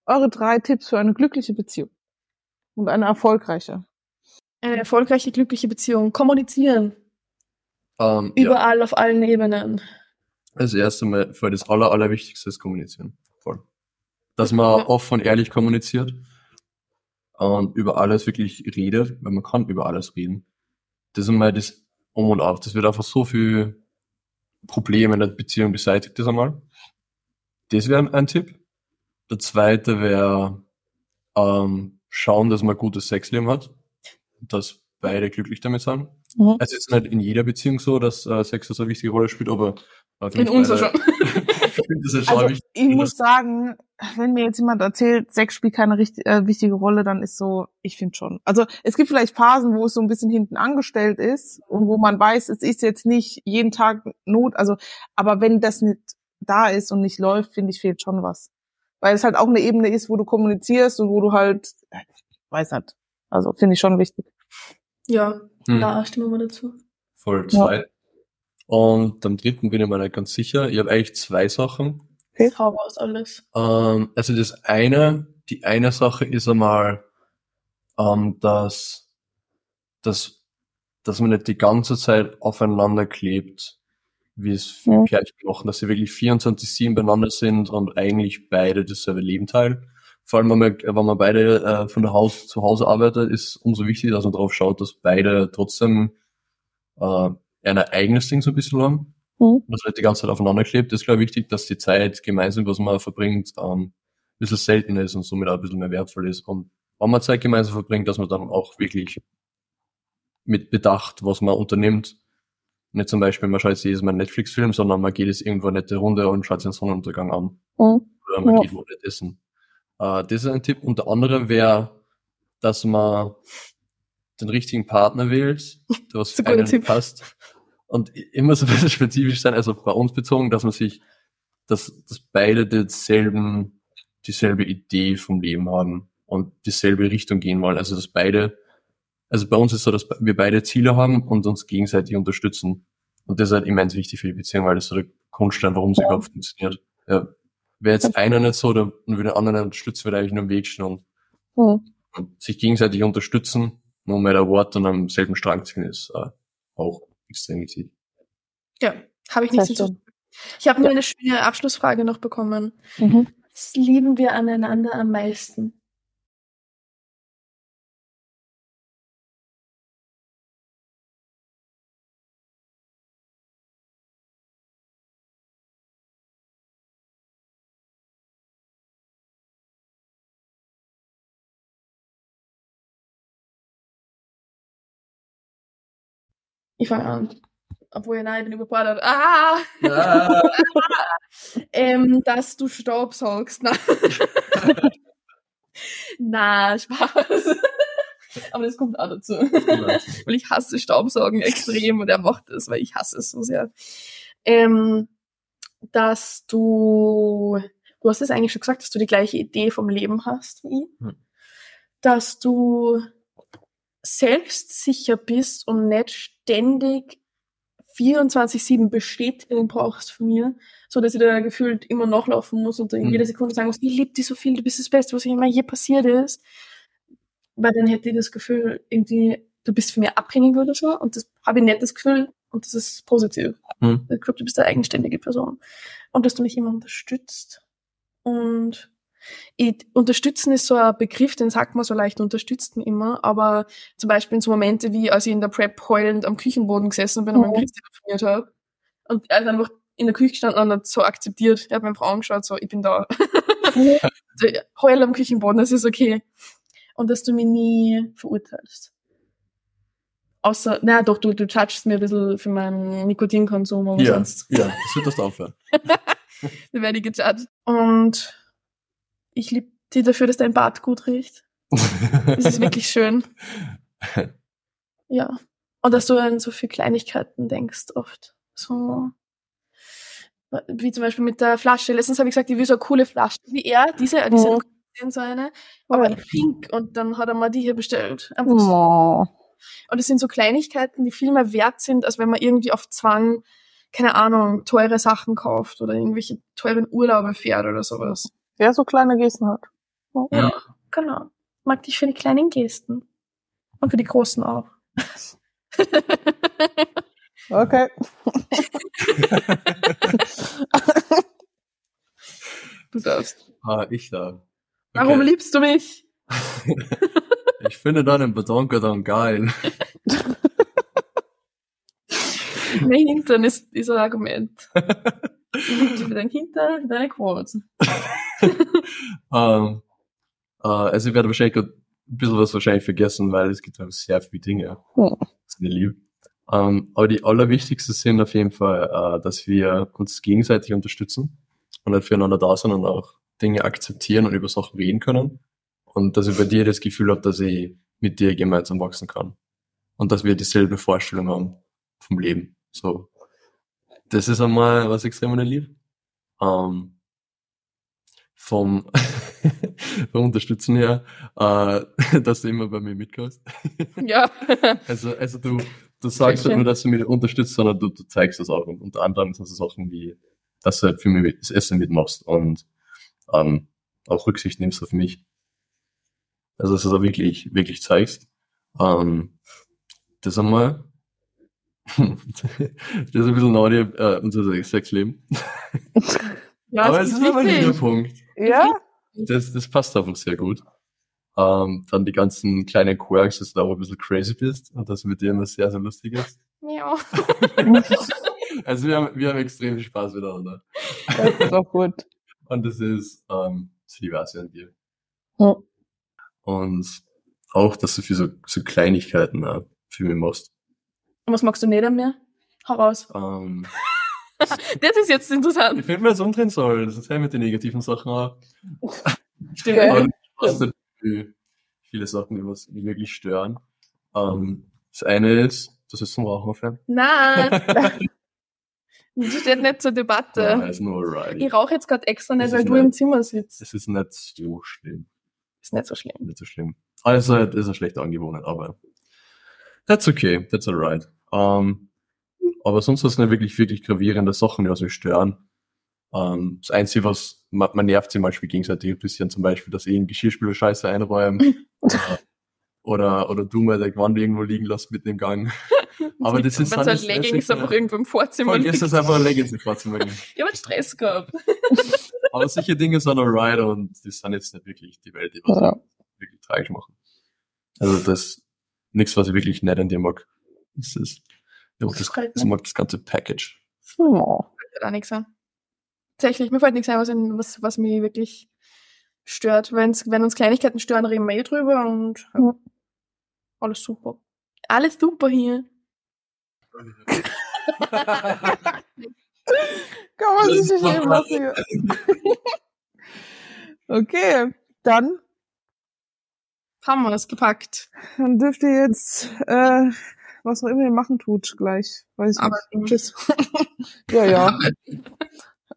eure drei Tipps für eine glückliche Beziehung und eine erfolgreiche? Eine erfolgreiche, glückliche Beziehung. Kommunizieren. Ähm, ja. Überall, auf allen Ebenen. Das erste Mal, für das Aller, Allerwichtigste ist kommunizieren. Voll. Dass man Ja. offen und ehrlich kommuniziert und über alles wirklich redet, weil man kann über alles reden. Das ist einmal das Um und Auf. Das wird einfach so viel Probleme in der Beziehung beseitigt, das einmal. Das wäre ein Tipp. Der zweite wäre, ähm, schauen, dass man ein gutes Sexleben hat. Dass beide glücklich damit sind. Mhm. Also jetzt nicht in jeder Beziehung so, dass äh, Sex so eine wichtige Rolle spielt, aber äh, In unserer schon. ich finde das ist schon Also ich muss sagen, wenn mir jetzt jemand erzählt, Sex spielt keine richtig, äh, wichtige Rolle, dann ist so, ich finde schon. Also es gibt vielleicht Phasen, wo es so ein bisschen hinten angestellt ist und wo man weiß, es ist jetzt nicht jeden Tag Not, also aber wenn das nicht da ist und nicht läuft, finde ich, fehlt schon was. Weil es halt auch eine Ebene ist, wo du kommunizierst und wo du halt, weiß nicht, also finde ich schon wichtig. Ja, Hm. da stimmen wir dazu. Voll Ja. zwei. Und am dritten bin ich mir nicht ganz sicher. Ich habe eigentlich zwei Sachen. Okay. Hau raus alles. Ähm, also das eine, die eine Sache ist einmal, ähm, dass, dass, dass man nicht die ganze Zeit aufeinander klebt, wie es Ja. für Pärchen machen, dass sie wirklich 24-7 beieinander sind und eigentlich beide dasselbe Leben teilen. Vor allem, wenn man, wenn man beide äh, von der Haus zu Hause arbeitet, ist umso wichtiger, dass man darauf schaut, dass beide trotzdem äh, ein eigenes Ding so ein bisschen haben Mhm. und das nicht die ganze Zeit aufeinander klebt. Das ist, glaube ich, wichtig, dass die Zeit gemeinsam, was man verbringt, ähm, ein bisschen seltener ist und somit auch ein bisschen mehr wertvoll ist. Und wenn man Zeit gemeinsam verbringt, dass man dann auch wirklich mit Bedacht, was man unternimmt. Nicht zum Beispiel, man schaut sich jedes Mal einen Netflix-Film, sondern man geht jetzt irgendwo eine nette Runde und schaut sich den Sonnenuntergang an. Mhm. Oder man Ja. geht wo nicht essen. Äh, das ist ein Tipp. Und der andere wäre, dass man den richtigen Partner wählt, der was ist für einen Tipp. passt. Und immer so ein bisschen spezifisch sein, also bei uns bezogen, dass man sich, dass, dass beide denselben, dieselbe Idee vom Leben haben und dieselbe Richtung gehen wollen. Also dass beide, also bei uns ist so, dass wir beide Ziele haben und uns gegenseitig unterstützen. Und das ist halt immens wichtig für die Beziehung, weil das so der Grundstein, warum sie Ja. überhaupt funktioniert. Ja. Wäre jetzt einer nicht so, dann würde der andere unterstützen, würde eigentlich nur im Weg stehen und, Mhm. und sich gegenseitig unterstützen, no matter what, und am selben Strang ziehen ist äh, auch extrem wichtig. Ja, habe ich nichts Sehr hinzu. Ich habe nur eine schöne Abschlussfrage noch bekommen. Mhm. Was lieben wir aneinander am meisten? Ich fange an. Obwohl, nein, ich bin überfordert. Ah! ähm, dass du Staubsaugst. Na, Na Spaß. Aber das kommt auch dazu. weil ich hasse Staubsaugen extrem und er macht es, weil ich hasse es so sehr. Ähm, dass du, du hast es eigentlich schon gesagt, dass du die gleiche Idee vom Leben hast wie ich. Hm. Dass du selbstsicher bist und nicht ständig 24-7 Bestätigung brauchst von mir, so dass ich da gefühlt immer nachlaufen muss und in Mhm. jeder Sekunde sagen muss, ich liebe dich so viel, du bist das Beste, was mir je passiert ist. Weil dann hätte ich das Gefühl, irgendwie, du bist von mir abhängig oder so und das habe ich nicht das Gefühl und das ist positiv. Hm. Ich glaube, du bist eine eigenständige Person. Und dass du mich immer unterstützt. Und unterstützen ist so ein Begriff, den sagt man so leicht unterstützen immer, aber zum Beispiel in so Momente wie, als ich in der Prep heulend am Küchenboden gesessen bin und Mhm. meinen Chris telefoniert habe. Und er ist einfach in der Küche gestanden und hat so akzeptiert. Er hat meine Frau angeschaut, so, ich bin da. So, Heul am Küchenboden, das ist okay. Und dass du mich nie verurteilst. Außer, na doch, du, du judgst mir ein bisschen für meinen Nikotinkonsum, Ja, sonst ja, das wird das aufhören. dann werde ich gejudged. Und ich liebe dich dafür, dass dein Bart gut riecht. Es ist wirklich schön. Ja. Und dass du an so viele Kleinigkeiten denkst oft. So. Wie zum Beispiel mit der Flasche. Letztens habe ich gesagt, ich will so eine coole Flasche wie er, diese, diese Mhm. so eine, aber in pink. Und dann hat er mir die hier bestellt. Oh. Und es sind so Kleinigkeiten, die viel mehr wert sind, als wenn man irgendwie auf Zwang, keine Ahnung, teure Sachen kauft oder irgendwelche teuren Urlaube fährt oder sowas. Wer so kleine Gesten hat. Ja, genau. Mag dich für die kleinen Gesten. Und für die großen auch. Okay. Du darfst. Ah, ich da. Warum liebst du mich? Ich finde deinen Betonkarton geil. Mein Hintern ist, ist ein Argument. Ich liebe dich für dein Hintern, für deine Quote. Ähm, äh, also ich werde wahrscheinlich ein bisschen was wahrscheinlich vergessen, weil es gibt einfach sehr viele Dinge, Hm. das mir lieb. Ähm, aber die allerwichtigsten sind auf jeden Fall, äh, dass wir uns gegenseitig unterstützen und halt füreinander da sind und auch Dinge akzeptieren und über Sachen reden können. Und dass ich bei dir das Gefühl habe, dass ich mit dir gemeinsam wachsen kann. Und dass wir dieselbe Vorstellung haben vom Leben. So. Das ist einmal was extrem lieb. Ähm, vom, vom Unterstützen her, äh, dass du immer bei mir mitkommst. Ja. Also, also du, du sagst nicht nur, dass du mich unterstützt, sondern du, du zeigst das auch. Und unter anderem sind so Sachen wie, dass du halt für mich das Essen mitmachst und ähm, auch Rücksicht nimmst auf mich. Also dass du da wirklich, wirklich zeigst. Ähm, das einmal. das ist ein bisschen neu, äh, unser Sexleben. Ja, Aber das es ist aber ein guter Punkt. Ja? Das, das passt einfach sehr gut. Ähm, dann die ganzen kleinen Quirks, dass du da auch ein bisschen crazy bist und dass mit dir immer sehr, sehr lustig ist. Ja. Also wir haben, wir haben extrem viel Spaß miteinander. Das ist auch gut. Und das ist, ähm, das sehr an dir. Ja. Und auch, dass du für so, so Kleinigkeiten äh, für mich machst. Und was magst du nicht an mir? Hau raus. Ähm, Das ist jetzt interessant. ich finde mir das umdrehen soll. Das ist ja mit den negativen Sachen auch. Stimmt. Ja. Und was viele Sachen, die was mich wirklich stören. Ähm, das eine ist, das ist zum Rauchen aufhören. Nein. Das steht nicht zur Ja, Debatte. alright. Ich rauche jetzt gerade extra nicht, weil du nett. im Zimmer sitzt. Es ist nicht so schlimm. Ist nicht so schlimm. Nicht so schlimm. Also, das ist eine schlechte Angewohnheit, aber that's okay, that's alright. Ähm, aber sonst ist es nicht wirklich, wirklich gravierende Sachen, die mich stören. Ähm, das Einzige, was, man, man nervt sich manchmal gegenseitig ein bisschen, zum Beispiel, dass ich einen Geschirrspüler scheiße einräume. oder, oder, oder du mal der Gewand irgendwo liegen lässt mit dem Gang. Aber das ist Wenn so Leggings einfach irgendwo im Vorzimmer liegt. das einfach ein Leggings im Vorzimmer liegen. Ich habe Stress gehabt. Aber solche Dinge sind alright und die sind jetzt nicht wirklich die Welt, die was Ja. wirklich tragisch machen. Also das nichts, was ich wirklich nicht an dir mag. Ist, ja, das, das mag das ganze Package. Oh. fällt auch nichts ein. Tatsächlich, mir fällt nichts ein, was, was, was mich wirklich stört. Wenn's, wenn uns Kleinigkeiten stören, reden wir eh drüber und ja, Ja. alles super. Alles super hier. Kann man sich Das nicht lassen hier. Okay, dann, Haben wir es gepackt. dann dürft ihr jetzt, äh, was auch immer ihr machen tut, gleich. Weiß ich Aber nicht. Tschüss. ja, ja.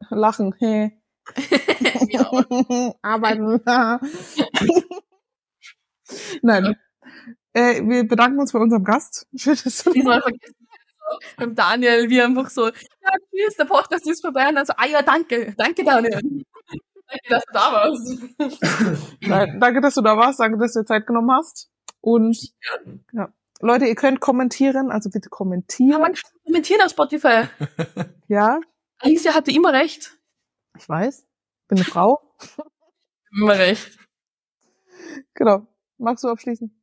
Lachen. Hey. Arbeiten. Nein. Äh, wir bedanken uns bei unserem Gast. Schön, dass du diesmal vergessen. Beim Daniel, wie einfach so, ja, tschüss, der Podcast ist vorbei. Und dann so, ah ja, danke. Danke, Daniel. danke, dass du da warst. Nein, danke, dass du da warst. Danke, dass du dir Zeit genommen hast. Und ja. Leute, ihr könnt kommentieren, also bitte Kann kommentieren. man kommentieren auf Spotify. Ja, Alicia hatte immer recht. ich weiß. Bin eine Frau. Immer recht. Genau. Magst du abschließen?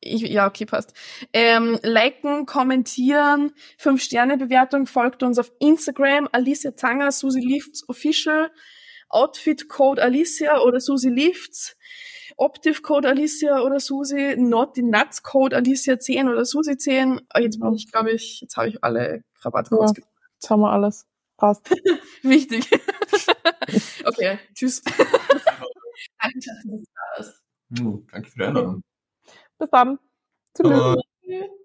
Ich, ja, okay, passt. Ähm, liken, kommentieren, 5-Sterne-Bewertung, folgt uns auf Instagram, Alicia Zanger, Susi Lifts Official, Outfit Code Alicia oder Susi Lifts, Optiv Code Alicia oder Susi, Naughty Nuts Code Alicia 10 oder Susi 10. Ah, Jetzt bin ich, glaube ich, jetzt habe ich alle Rabattcodes. Ja. Jetzt haben wir alles. Passt. Wichtig. okay, tschüss. Danke, dass du da warst. Hm, danke für Wiederhören. Bis dann. Tschüss.